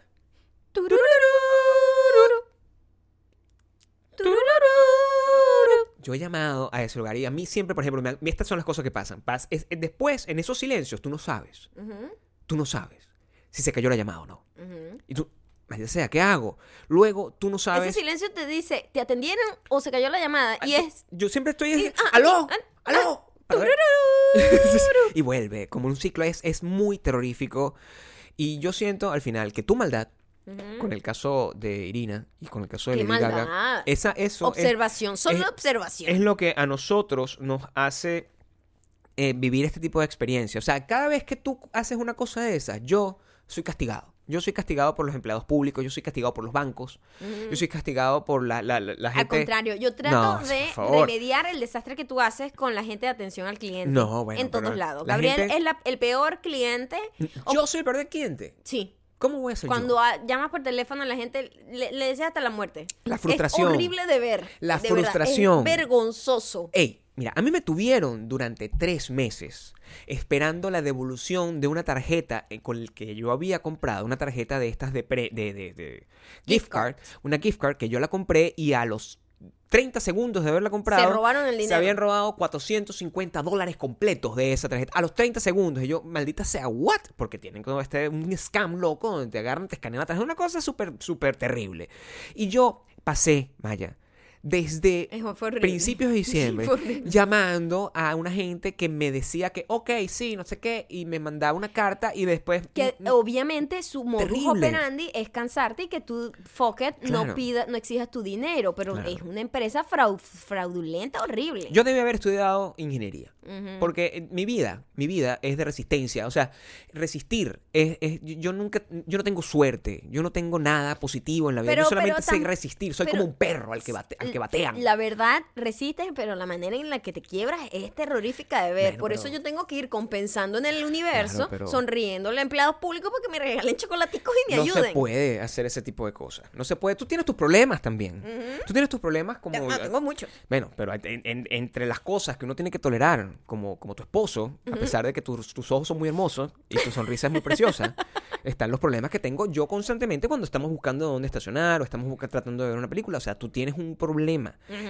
S2: Yo he llamado a ese lugar y a mí siempre, por ejemplo, me han- estas son las cosas que pasan. Pas- es- es- después, en esos silencios, tú no sabes.
S1: Ujú,
S2: Tú no sabes si se cayó la llamada o no.
S1: ujú.
S2: Y tú, ya sea, ¿qué hago? Luego, tú no
S1: Ese
S2: sabes.
S1: silencio te dice, ¿te atendieron o se cayó la llamada? Y
S2: Ay,
S1: es...
S2: Yo siempre estoy.
S1: y- ah,
S2: ¡Aló!
S1: ah,
S2: ¡Aló! Para ver. y vuelve, como un ciclo. Es, es muy terrorífico. Y yo siento al final que tu maldad, con el caso de Irina y con el caso de
S1: ¡Qué
S2: Lady Gaga, esa, eso es-
S1: Observación, solo
S2: es-
S1: observación.
S2: es lo que a nosotros nos hace eh, vivir este tipo de experiencia. O sea, cada vez que tú haces una cosa de esas, yo soy castigado. Yo soy castigado por los empleados públicos, yo soy castigado por los bancos, yo soy castigado por la, la, la- la
S1: Al
S2: gente...
S1: contrario, yo trato
S2: No,
S1: de remediar el desastre que tú haces con la gente de atención al cliente.
S2: No, bueno,
S1: En todos lados.
S2: la
S1: Gabriel
S2: gente-
S1: es la- el peor cliente. o-
S2: Yo soy el peor cliente.
S1: sí.
S2: ¿Cómo voy a ser
S1: Cuando
S2: yo?
S1: a- llamas por teléfono a la gente, le, le deseas hasta la muerte.
S2: La frustración.
S1: Es horrible de ver.
S2: La
S1: de verdad,
S2: frustración.
S1: es vergonzoso.
S2: Ey, mira, a mí me tuvieron durante tres meses esperando la devolución de una tarjeta eh, con el que yo había comprado, una tarjeta de estas de, pre- de, de- de gift card, una gift card que yo la compré y a los 30 segundos de haberla comprado,
S1: Se robaron el
S2: se
S1: dinero.
S2: habían robado 450 dólares completos de esa tarjeta. A los 30 segundos. Y yo, maldita sea, ¿what? Porque tienen como este, un scam loco donde te agarran, te escanean la tarjeta. Una cosa súper, súper terrible. Y yo pasé, Maya, desde principios de diciembre, llamando a una gente que me decía que, ok, sí, no sé qué, y me mandaba una carta y después...
S1: Que obviamente su modus operandi es cansarte y que tú, fuck it, no pida, no exijas tu dinero, pero
S2: Claro.
S1: es una empresa frau- fraudulenta, horrible.
S2: Yo debí haber estudiado ingeniería.
S1: Ujú.
S2: Porque eh, mi vida, mi vida es de resistencia. O sea, resistir. Es, es- yo nunca, yo no tengo suerte. Yo no tengo nada positivo en la vida.
S1: Pero-
S2: yo solamente sé resistir. Soy
S1: pero-
S2: como un perro al que, bate- al que batean.
S1: La verdad, resistes, pero la manera en la que te quiebras es terrorífica de ver.
S2: Bueno,
S1: Por
S2: pero-
S1: eso yo tengo que ir compensando en el universo,
S2: Claro, pero-
S1: sonriendo a empleados públicos porque me regalen chocolaticos y me
S2: no
S1: ayuden.
S2: se puede hacer ese tipo de cosas. No se puede. Tú tienes tus problemas también. Tú tienes tus problemas como...
S1: No, tengo muchos.
S2: Bueno, pero en- en- entre las cosas que uno tiene que tolerar, como, como tu esposo, a pesar de que tus, tus ojos son muy hermosos y tu sonrisa es muy preciosa, están los problemas que tengo yo constantemente cuando estamos buscando dónde estacionar o estamos tratando de ver una película. O sea, tú tienes un problema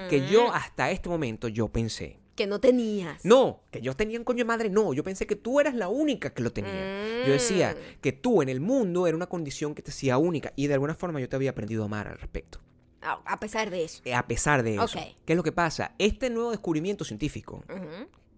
S2: que yo hasta este momento yo pensé.
S1: Que no tenías.
S2: No, que yo tenía un coño de madre, no, yo pensé que tú eras la única que lo tenía. Yo decía
S1: Mm.
S2: que tú en el mundo era una condición que te hacía única y de alguna forma yo te había aprendido a amar al respecto.
S1: A, pesar de eso.
S2: Eh, A pesar de eso,
S1: Ok.
S2: ¿qué es lo que pasa? Este nuevo descubrimiento científico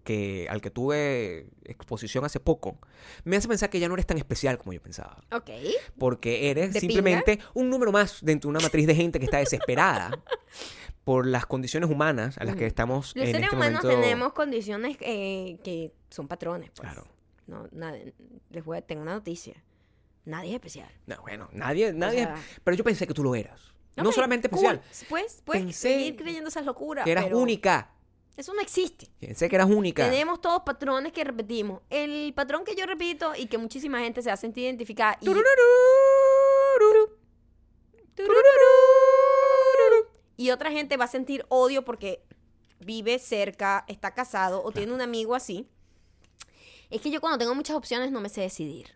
S2: que, al que tuve exposición hace poco, me hace pensar que ya no eres tan especial como yo pensaba.
S1: Ok.
S2: Porque eres
S1: ¿De
S2: simplemente un número más dentro de una matriz de gente que está desesperada por las condiciones humanas a las que estamos
S1: Los
S2: en
S1: seres
S2: este
S1: humanos
S2: momento.
S1: tenemos condiciones eh, que son patrones. Pues.
S2: Claro.
S1: No, nadie, les voy a, tengo una noticia. Nadie es especial.
S2: No, bueno, nadie, nadie.
S1: sea-
S2: pero yo pensé que tú lo eras. no
S1: Ok,
S2: solamente
S1: cool.
S2: especial,
S1: Pues, puedes
S2: Pensé
S1: seguir creyendo esas locuras.
S2: que eras
S1: pero
S2: única.
S1: Eso no existe.
S2: Pensé que eras única.
S1: Tenemos todos patrones que repetimos. El patrón que yo repito y que muchísima gente se ha sentido identificada. Y, y otra gente va a sentir odio porque vive cerca, está casado o tiene un amigo así. Es que yo cuando tengo muchas opciones no me sé decidir.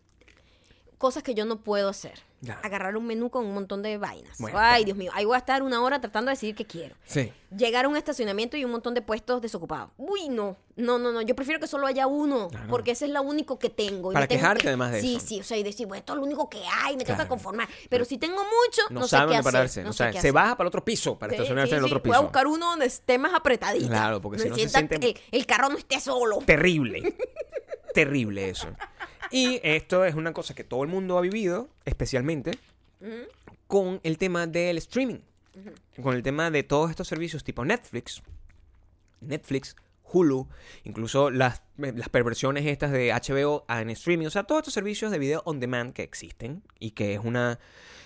S1: Cosas que yo no puedo hacer. Agarrar un menú con un montón de vainas.
S2: Bueno,
S1: Ay, Dios mío. Ahí voy a estar una hora tratando de decidir qué quiero.
S2: Sí.
S1: Llegar a un estacionamiento y un montón de puestos desocupados. Uy, no. No, no, no. Yo prefiero que solo haya uno.
S2: Claro.
S1: Porque ese es lo único que tengo. y
S2: Para
S1: tengo
S2: quejarte
S1: que-
S2: además de
S1: sí,
S2: eso.
S1: Sí, O sea, y decir, bueno, esto es lo único que hay. Me tengo
S2: Claro.
S1: que conformar. Pero si tengo mucho,
S2: No,
S1: no, sé qué hacer. no
S2: o
S1: sé qué
S2: se
S1: hacer.
S2: baja para el otro piso para
S1: Sí,
S2: estacionarse
S1: sí,
S2: en el
S1: sí.
S2: otro
S1: Voy a
S2: piso.
S1: buscar uno donde esté más apretadito.
S2: Claro, porque si no se siente-
S1: el, el carro no esté solo.
S2: Terrible. Terrible eso. Y esto es una cosa que todo el mundo ha vivido, especialmente con el tema del streaming. Con el tema de todos estos servicios tipo Netflix. Netflix, Hulu, incluso las, las perversiones estas de HBO en streaming. O sea, todos estos servicios de video on demand que existen y que es una,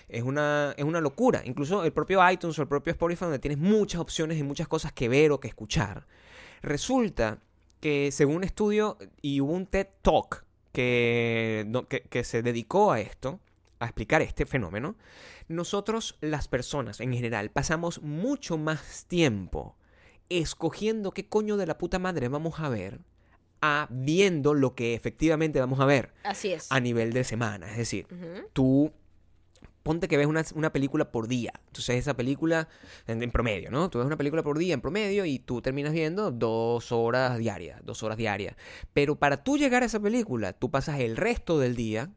S2: es una, es una locura. Incluso el propio iTunes o el propio Spotify, donde tienes muchas opciones y muchas cosas que ver o que escuchar. Resulta que según un estudio y hubo un TED Talk que, que, que se dedicó a esto, a explicar este fenómeno, nosotros las personas en general pasamos mucho más tiempo escogiendo qué coño de la puta madre vamos a ver a viendo lo que efectivamente vamos a ver
S1: Así es.
S2: a nivel de semana. Es decir, tú ponte que ves una, una película por día. Entonces esa película, en, en promedio, ¿no? Tú ves una película por día en promedio y tú terminas viendo dos horas diarias, dos horas diarias. Pero para tú llegar a esa película, tú pasas el resto del día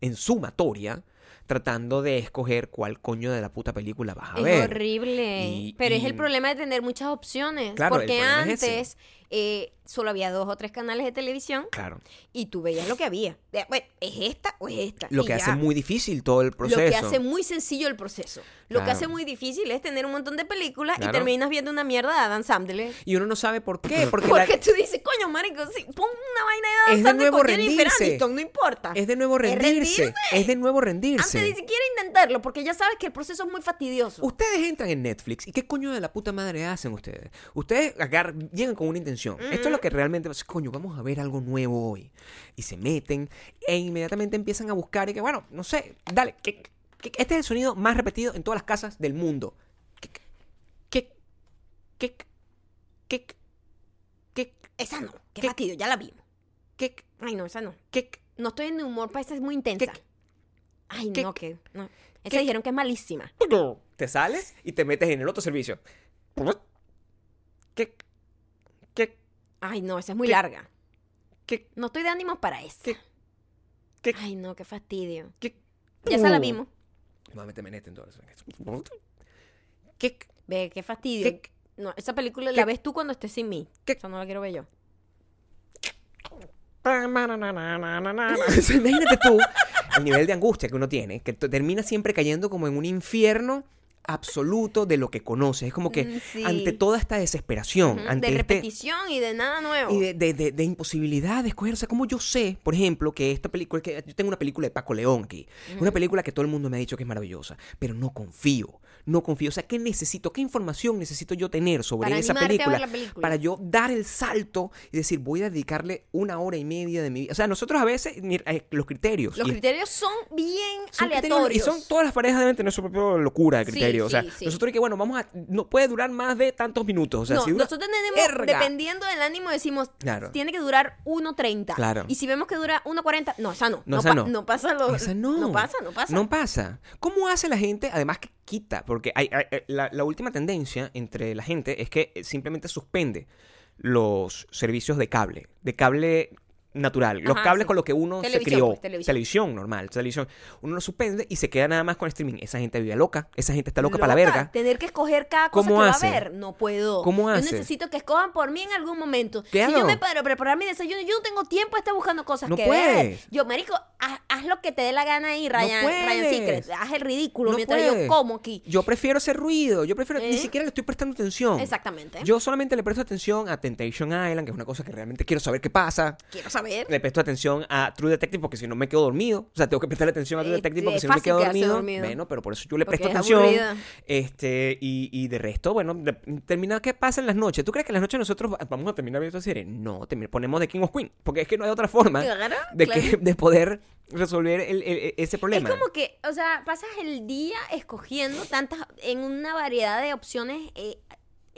S2: en sumatoria tratando de escoger cuál coño de la puta película vas a
S1: Es
S2: ver.
S1: horrible.
S2: Y-
S1: pero es el problema de tener muchas opciones.
S2: Claro,
S1: porque
S2: es
S1: antes eh, solo había dos o tres canales de televisión
S2: Claro.
S1: y tú veías lo que había. Bueno, ¿es esta o es esta?
S2: Lo
S1: Y
S2: que
S1: ya.
S2: hace muy difícil todo el proceso.
S1: Lo que hace muy sencillo el proceso. Lo que hace muy difícil es tener un montón de películas
S2: Claro.
S1: y terminas viendo una mierda de Adam Sandler.
S2: Y uno no sabe por qué. Porque, la-
S1: Porque tú dices, coño, marico, sí, pon una vaina de Adam
S2: Es de nuevo
S1: con
S2: rendirse.
S1: Aniston, no importa.
S2: es de nuevo
S1: Es
S2: rendirse.
S1: rendirse.
S2: Es de nuevo rendirse.
S1: Antes ni siquiera porque ya sabes que el proceso es muy fastidioso.
S2: Ustedes entran en Netflix y qué coño de la puta madre hacen ustedes. Ustedes llegan con una intención. Esto es lo que realmente pasa. Coño, vamos a ver algo nuevo hoy. Y se meten e inmediatamente empiezan a buscar y que, bueno, no sé, dale. que- que- este es el sonido más repetido en todas las casas del mundo. Que, que, que, que,
S1: Esa no, qué fastidio, ya la vimos.
S2: que,
S1: Ay, no, esa no.
S2: que,
S1: No estoy en humor para esa, es muy intensa. Ay, no, que. No. Esa
S2: ¿Qué?
S1: dijeron que es malísima.
S2: Te sales y te metes en el otro servicio. Que, que,
S1: Ay, no, esa es muy
S2: ¿Qué?
S1: larga.
S2: que,
S1: No estoy de ánimo para esa.
S2: ¿Qué? ¿Qué?
S1: Ay, no, qué fastidio.
S2: que.
S1: Ya esa la vimos.
S2: Nuevamente me meten todo eso. ¿Qué?
S1: Ve, qué fastidio.
S2: ¿Qué?
S1: No, esa película
S2: ¿Qué?
S1: la ves tú cuando estés sin mí.
S2: ¿Qué?
S1: No la quiero ver yo.
S2: Imagínate tú el nivel de angustia que uno tiene, que termina siempre cayendo como en un infierno absoluto de lo que conoces. Es como que
S1: Mm, sí.
S2: ante toda esta desesperación, ante
S1: de
S2: este-
S1: repetición y de nada nuevo.
S2: y de, de- de- de imposibilidad de escoger. O sea, como yo sé, por ejemplo, que esta película, que yo tengo una película de Paco León aquí, una película que todo el mundo me ha dicho que es maravillosa, pero no confío, no confío. O sea, ¿qué necesito? ¿Qué información necesito yo tener sobre
S1: Para
S2: esa película, para yo dar el salto y decir, voy a dedicarle una hora y media de mi vida? O sea, nosotros a veces, eh, los criterios.
S1: Los criterios son bien
S2: son criterios-
S1: aleatorios.
S2: y son todas las parejas deben tener su propia locura de
S1: Sí,
S2: criterio. o sea,
S1: sí, sí.
S2: nosotros que bueno, vamos a no puede durar más de tantos minutos, o sea,
S1: no,
S2: si dura-
S1: nosotros tenemos,
S2: Erga.
S1: dependiendo del ánimo, decimos,
S2: Claro.
S1: tiene que durar 1.30.
S2: Claro.
S1: Y si vemos que dura 1.40, no, esa no.
S2: No,
S1: No,
S2: esa
S1: pa-
S2: no.
S1: no pasa lo...
S2: Esa no.
S1: No pasa, no pasa.
S2: No pasa. ¿Cómo hace la gente? Además que quita, porque hay, hay- la, la última tendencia entre la gente es que eh, simplemente suspende los servicios de cable. De cable natural. Los
S1: Ajá,
S2: cables
S1: sí.
S2: con los que uno se
S1: Televisión,
S2: crió.
S1: pues, televisión.
S2: normal, televisión. Uno lo suspende y se queda nada más con streaming. Esa gente vive loca. Esa gente está loca, para la verga.
S1: Tener que escoger cada cosa
S2: ¿Cómo
S1: que
S2: hace?
S1: va a ver. No puedo.
S2: ¿Cómo
S1: Yo
S2: hace?
S1: necesito que escojan por mí en algún momento.
S2: ¿Qué
S1: si yo
S2: hago?
S1: me paro a preparar mi desayuno, yo no tengo tiempo de estar buscando cosas
S2: No
S1: que ver.
S2: puedes.
S1: Yo, marico, haz, haz lo que te dé la gana ahí, Ryan,
S2: puedes.
S1: Ryan Seacrest. Haz el ridículo
S2: No
S1: mientras
S2: puedes.
S1: yo como aquí.
S2: Yo prefiero hacer ruido. Yo prefiero. Ni
S1: ¿Eh?
S2: siquiera le estoy prestando atención.
S1: Exactamente.
S2: Yo solamente le presto atención a Temptation Island, que es una cosa que realmente quiero saber qué pasa.
S1: quiero saber.
S2: Le presto atención a True Detective porque si no me quedo dormido. O sea, tengo que prestarle atención a True
S1: Es-
S2: Detective porque si no me quedo dormido.
S1: dormido.
S2: Bueno, pero por eso yo le
S1: Porque
S2: presto
S1: es
S2: atención.
S1: aburrida.
S2: Este, y, y de resto, bueno, de- termina qué pasa en las noches. ¿Tú crees que en las noches nosotros va- vamos a terminar viendo esta serie? No, ponemos The King of Queen. Porque es que no hay otra forma
S1: Claro,
S2: de,
S1: claro.
S2: que, de poder resolver el- el- ese problema.
S1: Es como que, o sea, pasas el día escogiendo tantas, en una variedad de opciones, eh,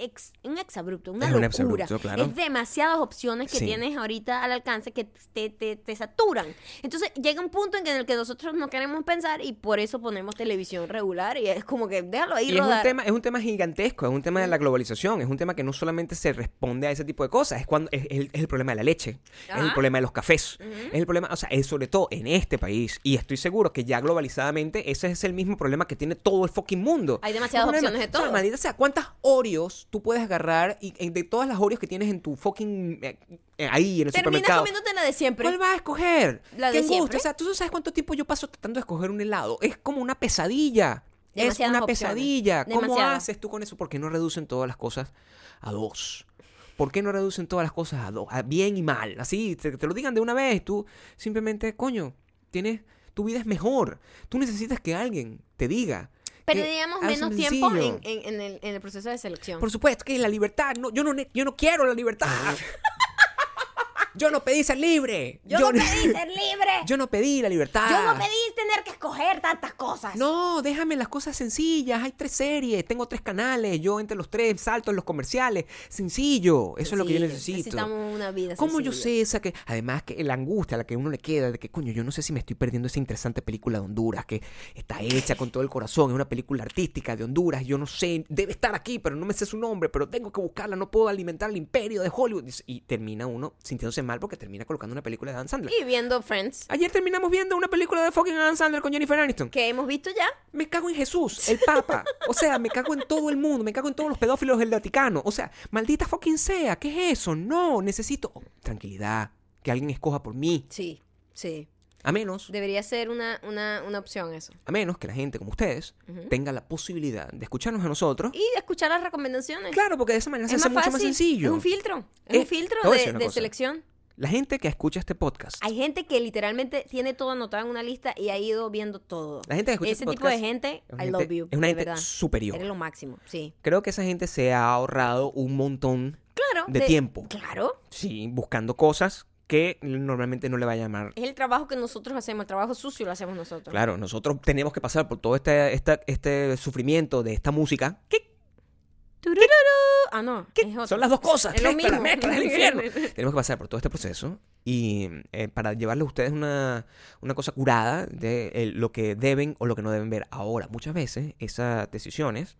S1: ex- un exabrupto, una
S2: Es un
S1: locura.
S2: exabrupto, claro.
S1: Es demasiadas opciones que
S2: Sí.
S1: tienes ahorita al alcance que te, te, te saturan. Entonces llega un punto en, el que nosotros no queremos pensar y por eso ponemos televisión regular y es como que déjalo ahí
S2: Y es un,
S1: rodar.
S2: tema, es un tema gigantesco, es un tema de la globalización, es un tema que no solamente se responde a ese tipo de cosas, es cuando es, el, es el problema de la leche, es el
S1: Ajá.
S2: problema de los cafés, es el problema, o sea, es sobre todo en este país, y estoy seguro que ya globalizadamente ese es el mismo problema que tiene todo el fucking mundo.
S1: Hay demasiadas
S2: un
S1: opciones de
S2: O sea,
S1: todo.
S2: maldita sea, ¿cuántas Oreos tú puedes agarrar y, y de todas las Oreos que tienes en tu fucking, eh, eh, ahí en el
S1: Terminas
S2: supermercado?
S1: comiéndote la de siempre.
S2: ¿Cuál vas a escoger?
S1: La
S2: ¿Qué
S1: de siempre.
S2: O sea, tú sabes cuánto tiempo yo paso tratando de escoger un helado. Es como una pesadilla. Es una
S1: opciones.
S2: pesadilla. ¿Cómo haces tú con eso? ¿Por qué no reducen todas las cosas a dos? ¿Por qué no reducen todas las cosas a dos? A bien y mal. Así, te, te lo digan de una vez. Tú simplemente, coño, tienes, tu vida es mejor. Tú necesitas que alguien te diga.
S1: Digamos
S2: haz
S1: menos tiempo en, en- en el, en el proceso de selección.
S2: Por supuesto que la libertad. No, yo, no, ne- yo no quiero la libertad. yo no pedí ser libre.
S1: Yo, no pedí ser libre.
S2: Yo no pedí la libertad.
S1: Yo no pedí tener que escoger tantas cosas.
S2: No, déjame las cosas sencillas. Hay tres series, tengo tres canales. Yo entre los tres salto en los comerciales. Sencillo. Eso es lo que yo necesito.
S1: Necesitamos una vida
S2: ¿Cómo yo sé esa que, además que la angustia a la que uno le queda de que, coño, yo no sé si me estoy perdiendo esa interesante película de Honduras que está hecha con todo el corazón, es una película artística de Honduras, yo no sé, debe estar aquí, pero no me sé su nombre, pero tengo que buscarla, no puedo alimentar el imperio de Hollywood. Y termina uno sintiéndose mal porque termina colocando una película de Dan Sandler.
S1: Y viendo Friends,
S2: Ayer terminamos viendo una película de fucking Dan Sandler con Jennifer Aniston.
S1: que hemos visto ya.
S2: Me cago en Jesús, el Papa. O sea, me cago en todo el mundo, me cago en todos los pedófilos del Vaticano. O sea, maldita fucking sea, ¿qué es eso? No, necesito oh, tranquilidad, que alguien escoja por mí.
S1: Sí, sí.
S2: A menos,
S1: Debería ser una, una, una opción eso.
S2: a menos que la gente como ustedes tenga la posibilidad de escucharnos a nosotros.
S1: Y escuchar las recomendaciones.
S2: Claro, porque de esa manera se hace mucho más sencillo.
S1: Es un filtro. Es
S2: Eh,
S1: un filtro
S2: voy a
S1: de, selección.
S2: La gente que escucha este podcast,
S1: Hay gente que literalmente tiene todo anotado en una lista y ha ido viendo todo.
S2: la gente que escucha
S1: Ese
S2: este
S1: tipo de
S2: podcast
S1: gente,
S2: es una
S1: I
S2: gente-
S1: love you.
S2: es una gente
S1: verdad.
S2: superior.
S1: Eres lo máximo, sí.
S2: creo que esa gente se ha ahorrado un montón
S1: Claro.
S2: de tiempo.
S1: Claro.
S2: Sí, buscando cosas que normalmente no le va a llamar
S1: Es el trabajo que nosotros hacemos, el trabajo sucio lo hacemos nosotros.
S2: Claro, nosotros tenemos que pasar por todo este, esta- este sufrimiento de esta música. ¿Qué?
S1: Ah, no. es otro.
S2: Son las dos cosas.
S1: Es lo mismo.
S2: mezcla, infierno. tenemos que pasar por todo este proceso y eh, para llevarles a ustedes una, una cosa curada de eh, lo que deben o lo que no deben ver. Ahora, muchas veces esas decisiones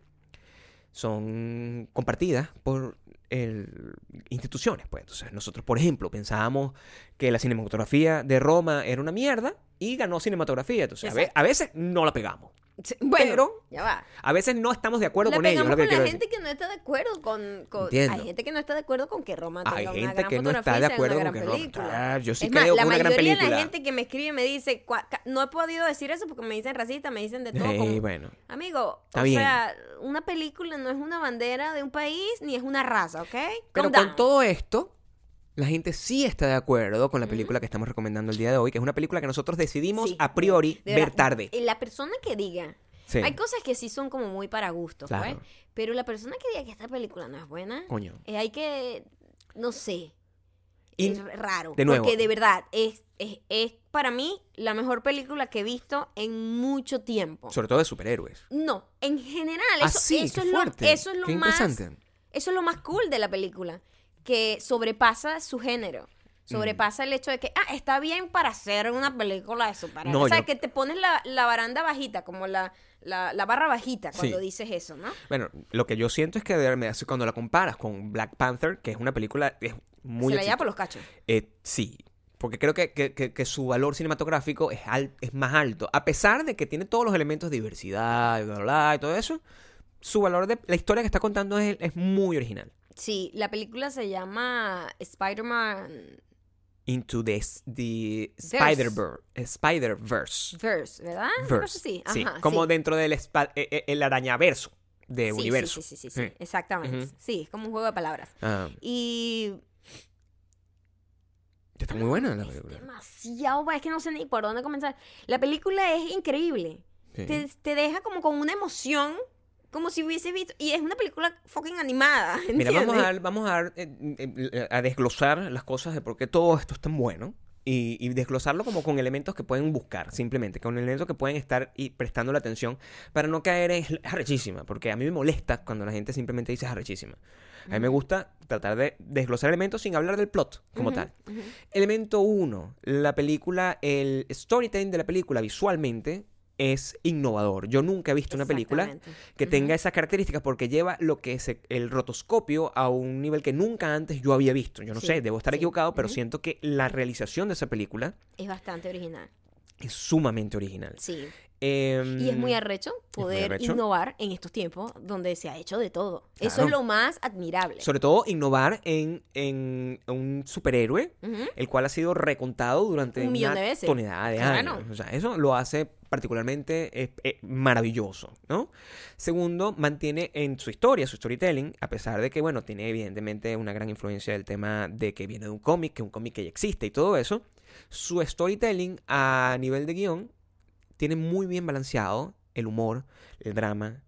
S2: son compartidas por el- instituciones. Pues. Entonces, nosotros, por ejemplo, pensábamos que la cinematografía de Roma era una mierda y ganó cinematografía. Entonces, a, ve- a veces no la pegamos.
S1: Bueno,
S2: Pero-
S1: ya va.
S2: A veces no estamos de acuerdo
S1: La
S2: con ellos. lo que
S1: con la
S2: decir.
S1: gente que no está de acuerdo con... con- hay gente que no está de acuerdo con que Roma tenga
S2: Hay
S1: una
S2: gente
S1: gran
S2: que no está de acuerdo
S1: una
S2: con
S1: gran
S2: que Roma-
S1: película.
S2: Ah, yo sí
S1: es más,
S2: creo
S1: la
S2: que una gran
S1: mayoría de la
S2: película.
S1: gente que me escribe me dice... No he podido decir eso porque me dicen racista, me dicen de todo. Como-
S2: bueno.
S1: Amigo,
S2: Está
S1: o
S2: bien.
S1: sea, una película no es una bandera de un país ni es una raza, ¿ok?
S2: Pero
S1: Calm
S2: con
S1: down.
S2: todo esto, la gente sí está de acuerdo con la película que estamos recomendando el día de hoy, que es una película que nosotros decidimos
S1: Sí,
S2: a priori
S1: de
S2: ver tarde.
S1: La persona que diga...
S2: Sí.
S1: Hay cosas que sí son como muy para gusto,
S2: Claro.
S1: pues. Pero la persona que diga que esta película no es buena...
S2: Coño.
S1: eh, hay que... No sé.
S2: Y-
S1: es raro.
S2: de nuevo.
S1: Porque de verdad, es, es, es para mí la mejor película que he visto en mucho tiempo.
S2: Sobre todo de superhéroes.
S1: No, en general, eso,
S2: Así,
S1: eso,
S2: qué
S1: es, lo,
S2: fuerte.
S1: eso es lo más... Eso es lo más cool de la película, que sobrepasa su género. Sobrepasa el hecho de que, ah, está bien para hacer una película de superhéroes.
S2: No,
S1: o sea,
S2: yo-
S1: que te pones la, la baranda bajita, como la, la, la barra bajita cuando
S2: Sí.
S1: dices eso, ¿no?
S2: Bueno, lo que yo siento es que de cuando la comparas con Black Panther, que es una película es muy
S1: Se la lleva por los cachos.
S2: Eh, sí, porque creo que, que- que- que su valor cinematográfico es, al- es más alto. A pesar de que tiene todos los elementos de diversidad y, bla, bla, bla, y todo eso, su valor de la historia que está contando es, es muy original.
S1: Sí, la película se llama Spider-Man
S2: Into the, the
S1: Verse.
S2: Spider-Verse. Spider-Verse.
S1: Verse, ¿verdad?
S2: Verse.
S1: cosa así.
S2: Sí, como
S1: sí.
S2: dentro del eh, eh, el arañaverso de
S1: Sí,
S2: universo.
S1: Sí, sí, sí, sí,
S2: Sí.
S1: exactamente. Sí, es como un juego de palabras.
S2: Ah,
S1: Y
S2: está muy buena la
S1: es
S2: película.
S1: demasiado buena, es que no sé ni por dónde comenzar. La película es increíble.
S2: Sí.
S1: Te, te deja como con una emoción, como si hubiese visto. Y es una película fucking animada.
S2: Mira, vamos a, vamos a, eh, eh, a desglosar las cosas de por qué todo esto es tan bueno. Y, y desglosarlo como con elementos que pueden buscar, simplemente, con elementos que pueden estar y prestando la atención para no caer en arrechísima, porque a mí me molesta cuando la gente simplemente dice arrechísima. A mí me gusta tratar de desglosar elementos sin hablar del plot como tal. Elemento 1. La película, el storytelling de la película visualmente es innovador. Yo nunca he visto una película que tenga esas características porque lleva lo que es el rotoscopio a un nivel que nunca antes yo había visto. Yo no
S1: Sí,
S2: sé, debo estar
S1: sí.
S2: equivocado, pero siento que la realización de esa película
S1: Es bastante original.
S2: es sumamente original.
S1: Sí.
S2: Em,
S1: Y es muy arrecho
S2: muy
S1: poder
S2: arrecho.
S1: innovar en estos tiempos donde se ha hecho de todo. Eso es lo más admirable.
S2: Sobre todo innovar en, en un superhéroe el cual ha sido recontado durante
S1: Un millón
S2: una
S1: de veces.
S2: tonelada de
S1: Claro.
S2: años. O sea, eso lo hace particularmente eh, eh, maravilloso, ¿no? Segundo, mantiene en su historia, su storytelling, a pesar de que, bueno, tiene evidentemente una gran influencia del tema de que viene de un cómic, que un cómic que ya existe y todo eso, su storytelling a nivel de guion tiene muy bien balanceado el humor, el drama,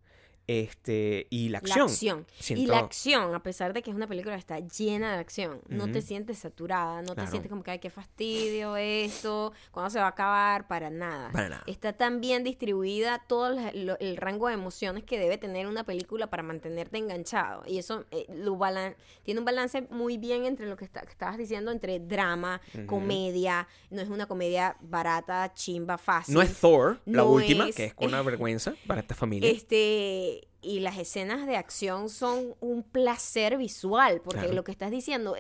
S2: este, y la acción.
S1: La acción. Y la acción, a pesar de que es una película que está llena de acción, no te sientes saturada, no
S2: Claro.
S1: te sientes como que, ay, qué fastidio esto, cuándo se va a acabar, para nada.
S2: Para nada.
S1: Está tan bien distribuida todo lo- el rango de emociones que debe tener una película para mantenerte enganchado. Y eso eh, lo balan- tiene un balance muy bien entre lo que, está- que estabas diciendo, entre drama, comedia, no es una comedia barata, chimba, fácil.
S2: No es Thor, la última,
S1: es-
S2: que es con una vergüenza para esta familia.
S1: Este, y las escenas de acción son un placer visual, porque
S2: Claro.
S1: lo que estás diciendo,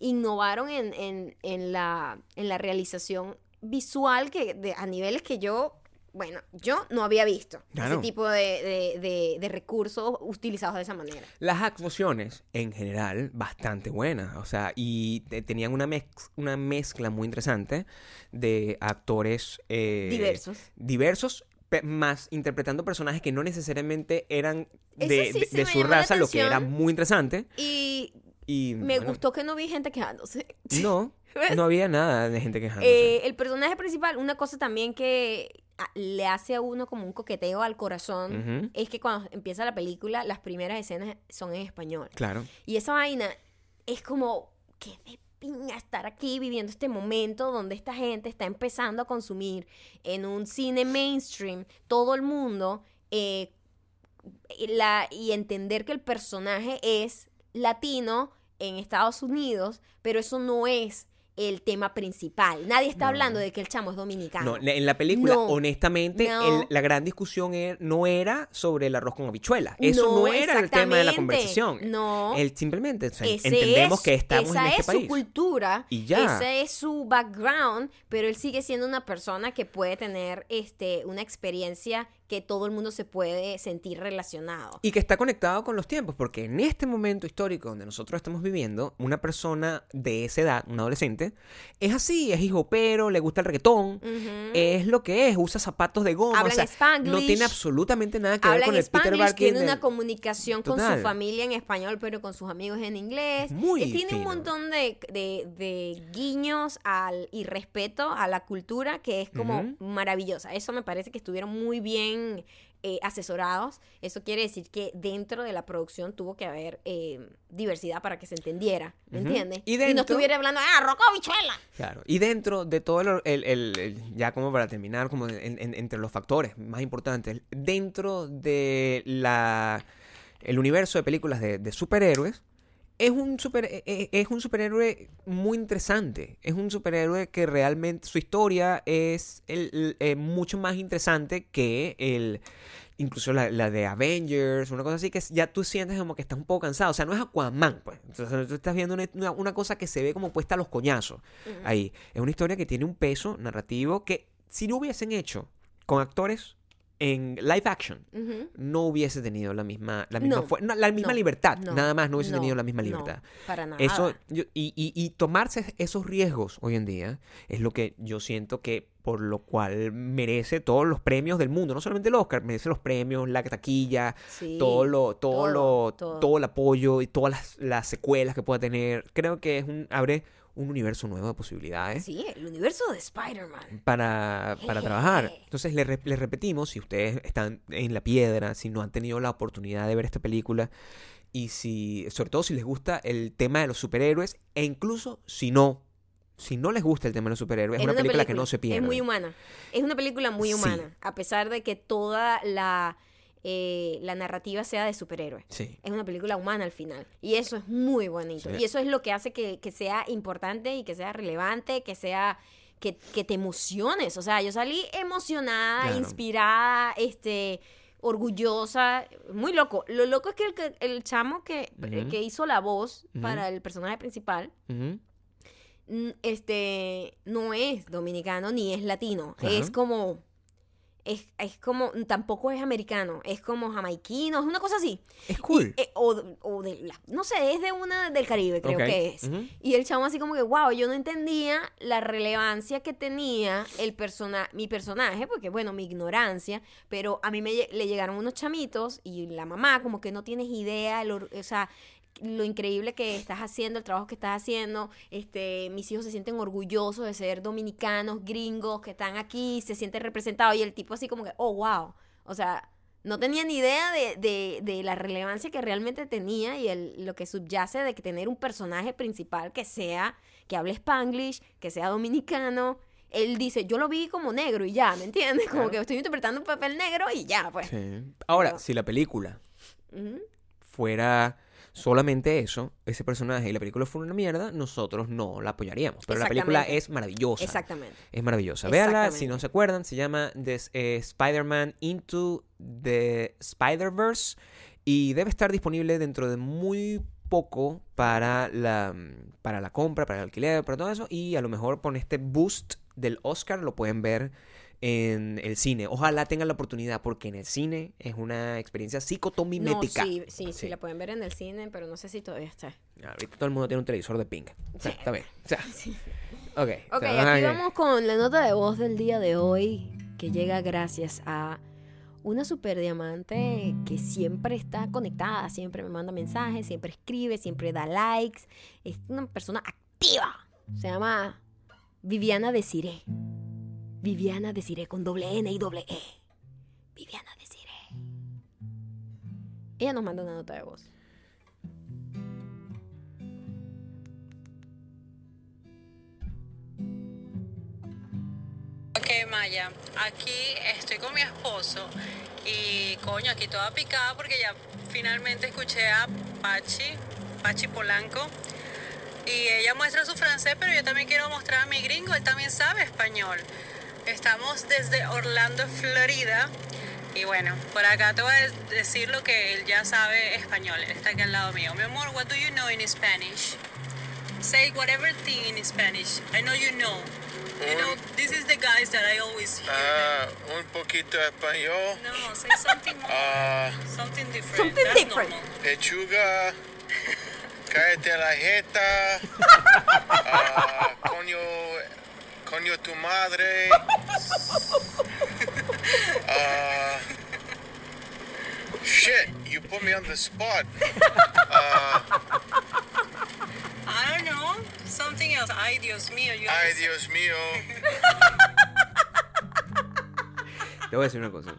S1: innovaron en, en, en la, en la realización visual que de- a niveles que yo, bueno, yo no había visto
S2: Claro.
S1: ese tipo de, de- de- recursos utilizados de esa manera.
S2: Las actuaciones, en general, bastante buenas. O sea, y te- tenían una, mez- una mezcla muy interesante de actores eh,
S1: Diversos.
S2: diversos, más interpretando personajes que no necesariamente eran de,
S1: sí
S2: de-
S1: se
S2: de
S1: me
S2: su raza, lo que era muy interesante.
S1: Y
S2: Y
S1: me
S2: bueno,
S1: gustó que no vi gente quejándose.
S2: No, no había nada de gente quejándose.
S1: Eh, el personaje principal, una cosa también que le hace a uno como un coqueteo al corazón, es que cuando empieza la película, las primeras escenas son en español.
S2: Claro.
S1: Y esa vaina es como, qué de pinga estar aquí viviendo este momento donde esta gente está empezando a consumir en un cine mainstream, todo el mundo, eh, y entender que el personaje es latino en Estados Unidos, pero eso no es el tema principal. Nadie está
S2: No.
S1: hablando de que el chamo es dominicano.
S2: No, en la película,
S1: No,
S2: honestamente, el- la gran discusión er- no era sobre el arroz con habichuelas. Eso no, era el tema de la conversación.
S1: No.
S2: El, simplemente o sea,
S1: Ese
S2: entendemos
S1: es-
S2: que estamos
S1: esa
S2: en este
S1: es
S2: país.
S1: su cultura,
S2: Y ya.
S1: ese es su background, pero él sigue siendo una persona que puede tener este, una experiencia que todo el mundo se puede sentir relacionado.
S2: Y que está conectado con los tiempos, porque en este momento histórico donde nosotros estamos viviendo, una persona de esa edad, un adolescente, es así, es hijo pero, le gusta el reggaetón, es lo que es, usa zapatos de goma,
S1: Habla
S2: o sea,
S1: en Spanglish.
S2: no tiene absolutamente nada que ver con el Peter
S1: Spanglish,
S2: Parker.
S1: tiene
S2: del-
S1: una comunicación con su familia en español, pero con sus amigos en inglés.
S2: Muy
S1: Eh, tiene un montón de, de- de guiños al, y respeto a la cultura que es como maravillosa. Eso me parece que estuvieron muy bien eh, asesorados. Eso quiere decir que dentro de la producción tuvo que haber eh, diversidad para que se entendiera, ¿me entiendes?
S2: Y
S1: no estuviera hablando, ah, roco bichuela.
S2: Claro, y dentro de todo el, el- el- el- ya como para terminar, como en- en- entre los factores más importantes, dentro de la el universo de películas de, de superhéroes, es un, super, e- e- es un superhéroe muy interesante. Es un superhéroe que realmente su historia es el- el- eh, mucho más interesante que el incluso la, la de Avengers, una cosa así que ya tú sientes como que estás un poco cansado. O sea, no es Aquaman, pues. Entonces, tú estás viendo una, una- una cosa que se ve como puesta a los coñazos ahí. Es una historia que tiene un peso narrativo que si no hubiesen hecho con actores en live action, no hubiese tenido la misma, la misma,
S1: No,
S2: fue- no, la misma
S1: no,
S2: libertad. Nada más no hubiese tenido la misma libertad.
S1: para nada.
S2: Eso, yo- y, y- y tomarse esos riesgos hoy en día es lo que yo siento que por lo cual merece todos los premios del mundo, no solamente el Oscar, merece los premios, la taquilla,
S1: Sí,
S2: todo lo, todo,
S1: todo,
S2: lo,
S1: todo.
S2: todo el apoyo y todas las, las secuelas que pueda tener. Creo que es un, abre un universo nuevo de posibilidades
S1: Sí, el universo de Spider-Man.
S2: para, para trabajar. Entonces les, re- les repetimos, si ustedes están en la piedra, si no han tenido la oportunidad de ver esta película y si, sobre todo si les gusta el tema de los superhéroes e incluso si no, si no les gusta el tema de los superhéroes, es, una, película, que no se pierde.
S1: Es muy humana. Es una película muy
S2: Sí.
S1: humana. A pesar de que toda la, eh, la narrativa sea de superhéroes.
S2: Sí.
S1: Es una película humana al final. Y eso es muy bonito.
S2: Sí.
S1: Y eso es lo que hace que, que sea importante y que sea relevante, que sea. Que, que te emociones. O sea, yo salí emocionada,
S2: Claro.
S1: inspirada, este orgullosa, muy loco. Lo loco es que el, chamo que, que hizo la voz para el personaje principal este no es dominicano ni es latino. Es como. Es, es como. Tampoco es americano. Es como jamaiquino. Es una cosa así.
S2: Es cool.
S1: Y, eh, o, o de la- no sé, es de una del Caribe, creo que es. Y el chamo así como que, wow, yo no entendía la relevancia que tenía el persona mi personaje, porque bueno, mi ignorancia, pero a mí me, le llegaron unos chamitos y la mamá como que no tienes idea, o sea, lo increíble que estás haciendo, el trabajo que estás haciendo, este, mis hijos se sienten orgullosos de ser dominicanos, gringos, que están aquí, se sienten representados, y el tipo así como que, oh, wow, o sea, no tenía ni idea de, de- de la relevancia que realmente tenía y el, lo que subyace de que tener un personaje principal que sea, que hable spanglish, que sea dominicano. Él dice, yo lo vi como negro y ya, ¿me entiendes? Como
S2: Claro.
S1: que estoy interpretando un papel negro y ya, pues.
S2: Sí. Ahora,
S1: Pero-
S2: si la película fuera solamente eso, ese personaje y la película fuera una mierda, nosotros no la apoyaríamos. Pero la película es maravillosa.
S1: Exactamente.
S2: Es maravillosa. Véanla, si no se acuerdan, se llama eh, Spider-Man Into the Spider-Verse y debe estar disponible dentro de muy poco para la, para la compra, para el alquiler, para todo eso y a lo mejor con este boost del Oscar lo pueden ver en el cine. Ojalá tengan la oportunidad porque en el cine es una experiencia
S1: No,
S2: psicotomimética.
S1: sí, sí, sí,
S2: Sí.
S1: la pueden ver en el cine, pero no sé si todavía está.
S2: Ahorita todo el mundo tiene un televisor de pink. O sea,
S1: Sí.
S2: está bien. O sea,
S1: Sí.
S2: ok.
S1: Aquí vamos con la nota de voz del día de hoy, que llega gracias a una super diamante que siempre está conectada, siempre me manda mensajes, siempre escribe, siempre da likes. Es una persona activa. Se llama Viviana Desiré. Viviana Desiré con doble N y doble E. Viviana Desiré. Ella nos manda una nota de voz.
S3: Ok, Maya, aquí estoy con mi esposo y coño, aquí toda picada porque ya finalmente escuché a Pachi, Pachi Polanco, y ella muestra su francés, pero yo también quiero mostrar a mi gringo, él también sabe español. Estamos desde Orlando, Florida, y bueno, por acá te voy a decir lo que él ya sabe español, él está aquí al lado mío. Mi amor, what do you know in Spanish? Say whatever thing in Spanish. I know you know. You know, this is the guys that I always hear.
S4: Ah, un poquito español.
S3: No, say something more.
S4: Ah,
S3: something different.
S1: Something
S3: That's
S1: different.
S3: normal.
S4: pechuga. Cállate la jeta. Ah, coño, coño tu madre. Ah, shit, you put me on the spot. Ah,
S3: I don't know. Something else. Ay, Dios mío. You
S4: ay, Dios mío.
S2: Te voy a decir una cosa.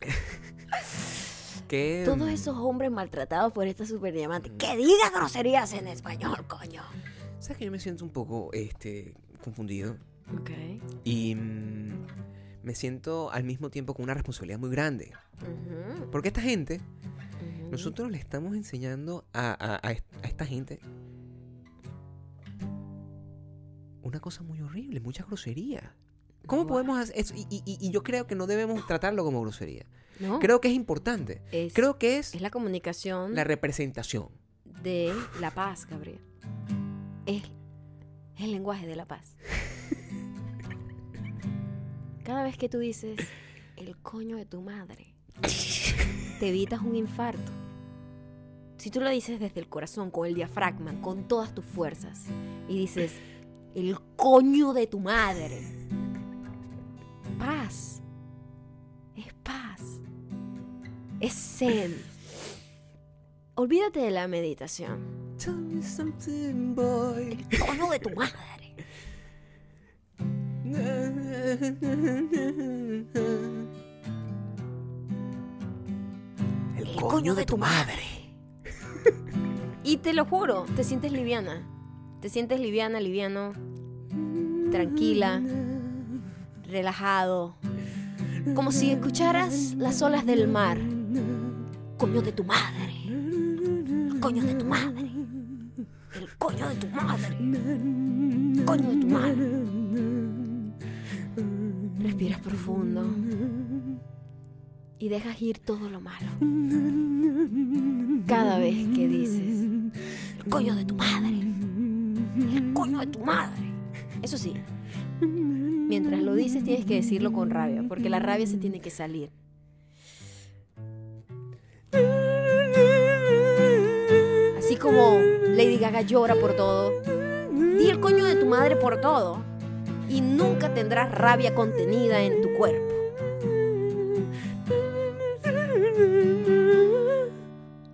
S2: que
S1: Todos esos hombres maltratados por esta super diamante. Que diga groserías en español, coño.
S2: sabes que yo me siento un poco este confundido
S1: Ok.
S2: y mm, me siento al mismo tiempo con una responsabilidad muy grande porque esta gente nosotros le estamos enseñando a, a- a est- a esta gente una cosa muy horrible mucha grosería ¿Cómo podemos hacer eso? Y, y- y yo creo que no debemos tratarlo como grosería.
S1: No,
S2: Creo que es importante.
S1: Es-
S2: creo que es
S1: es la comunicación
S2: la representación.
S1: de la paz, Gabriel. Es el lenguaje de la paz. Cada vez que tú dices el coño de tu madre, te evitas un infarto. Si tú lo dices desde el corazón, con el diafragma, con todas tus fuerzas, y dices el coño de tu madre, paz. Es paz. Es zen. Olvídate de la meditación.
S2: Tell me something, boy.
S1: coño de tu madre.
S2: El
S1: coño de tu madre. Y te lo juro, te sientes liviana. Te sientes liviana, liviano, tranquila, relajado. Como si escucharas las olas del mar. Coño de tu madre. El coño de tu madre. Coño de tu madre. Coño de tu madre. Respiras profundo. Y dejas ir todo lo malo. Cada vez que dices, el coño de tu madre. El coño de tu madre. Eso sí, mientras lo dices tienes que decirlo con rabia, porque la rabia se tiene que salir. Así como Gaga llora por todo, di el coño de tu madre por todo y nunca tendrás rabia contenida en tu cuerpo.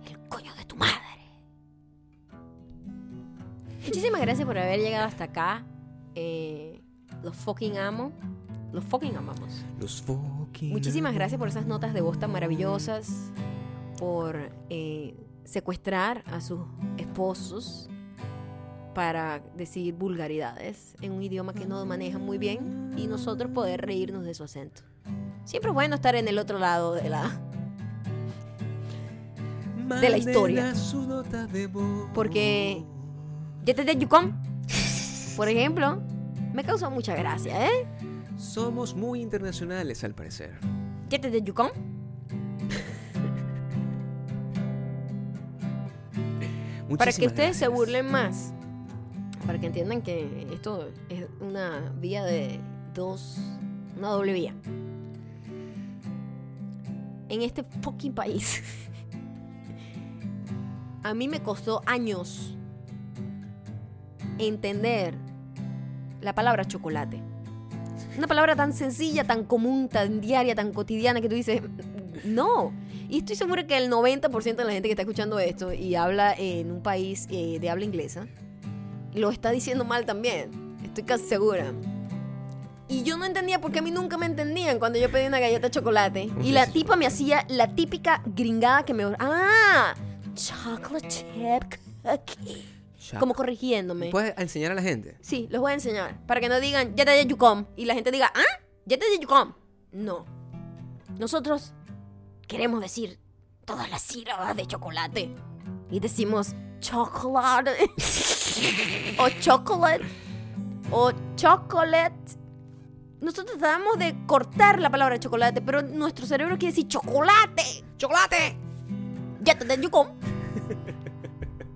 S1: El coño de tu madre. Muchísimas gracias por haber llegado hasta acá. Eh, los fucking amo. Los fucking amamos.
S2: Los fucking
S1: Muchísimas gracias por esas notas de voz tan maravillosas, por eh, secuestrar a sus esposos para decir vulgaridades en un idioma que no manejan muy bien y nosotros poder reírnos de su acento. Siempre es bueno estar en el otro lado de la... de la historia. Porque Yete de Yukon, por ejemplo, me causó mucha gracia, ¿eh?
S2: Somos muy internacionales al parecer.
S1: Yete de Para que ustedes se burlen más. Para que entiendan que esto es una vía de dos. Una doble vía. En este fucking país. A mí me costó años entender la palabra chocolate. Una palabra tan sencilla, tan común, tan diaria, tan cotidiana que tú dices, no. Y estoy segura que el 90% de la gente que está escuchando esto y habla en un país eh, de habla inglesa, lo está diciendo mal también. Estoy casi segura. Y yo no entendía por qué a mí nunca me entendían cuando yo pedí una galleta de chocolate. Y la tipa me hacía la típica gringada que me... ¡Ah! Chocolate chip cookie. Como corrigiéndome.
S2: ¿Puedes enseñar a la gente?
S1: Sí, los voy a enseñar. Para que no digan, ya te de Yucom. Y la gente diga, ¿ah? Ya te de Yucom. No. Nosotros queremos decir todas las sílabas de chocolate. Y decimos chocolate. o chocolate. O chocolate. Nosotros tratamos de cortar la palabra chocolate, pero nuestro cerebro quiere decir chocolate. ¡Chocolate! Ya te de Yucom.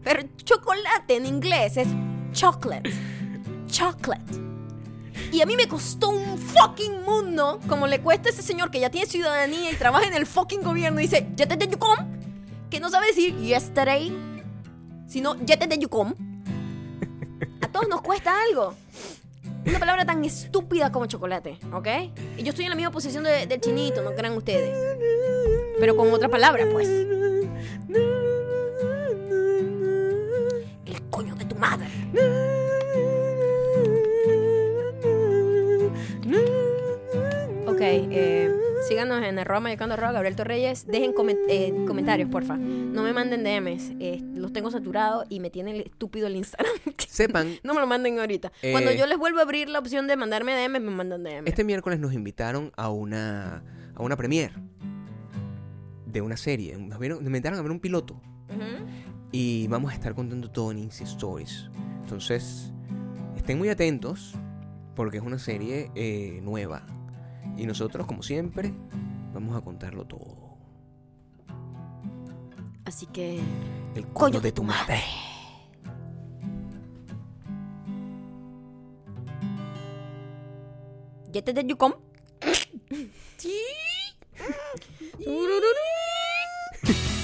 S1: Pero chocolate en inglés es chocolate. Chocolate. Y a mí me costó un fucking mundo, como le cuesta a ese señor que ya tiene ciudadanía y trabaja en el fucking gobierno y dice, ya te de Yucom, que no sabe decir yesterday, sino ya te de Yucom. A todos nos cuesta algo. Una palabra tan estúpida como chocolate, ¿ok? Y yo estoy en la misma posición de- del chinito, no crean ustedes. Pero con otra palabra, pues. El coño de tu madre. Eh, síganos en arroba mayocando arroba Gabriel Torreyes. Dejen comen- eh, comentarios, porfa. No me manden DMs. eh, los tengo saturados y me tiene el estúpido el Instagram.
S2: Sepan,
S1: no me lo manden ahorita.
S2: Eh,
S1: Cuando yo les vuelvo a abrir la opción de mandarme DMs, me mandan DMs.
S2: este miércoles nos invitaron a una, a una premiere de una serie. Nos, vieron, nos invitaron a ver un piloto. Y vamos a estar contando todo en Insta Stories. Entonces, estén muy atentos porque es una serie eh, nueva. Y nosotros, como siempre, vamos a contarlo todo.
S1: Así que.
S2: El
S1: Coño
S2: coño de tu madre.
S1: ¿Ya te de Yukon? Sí.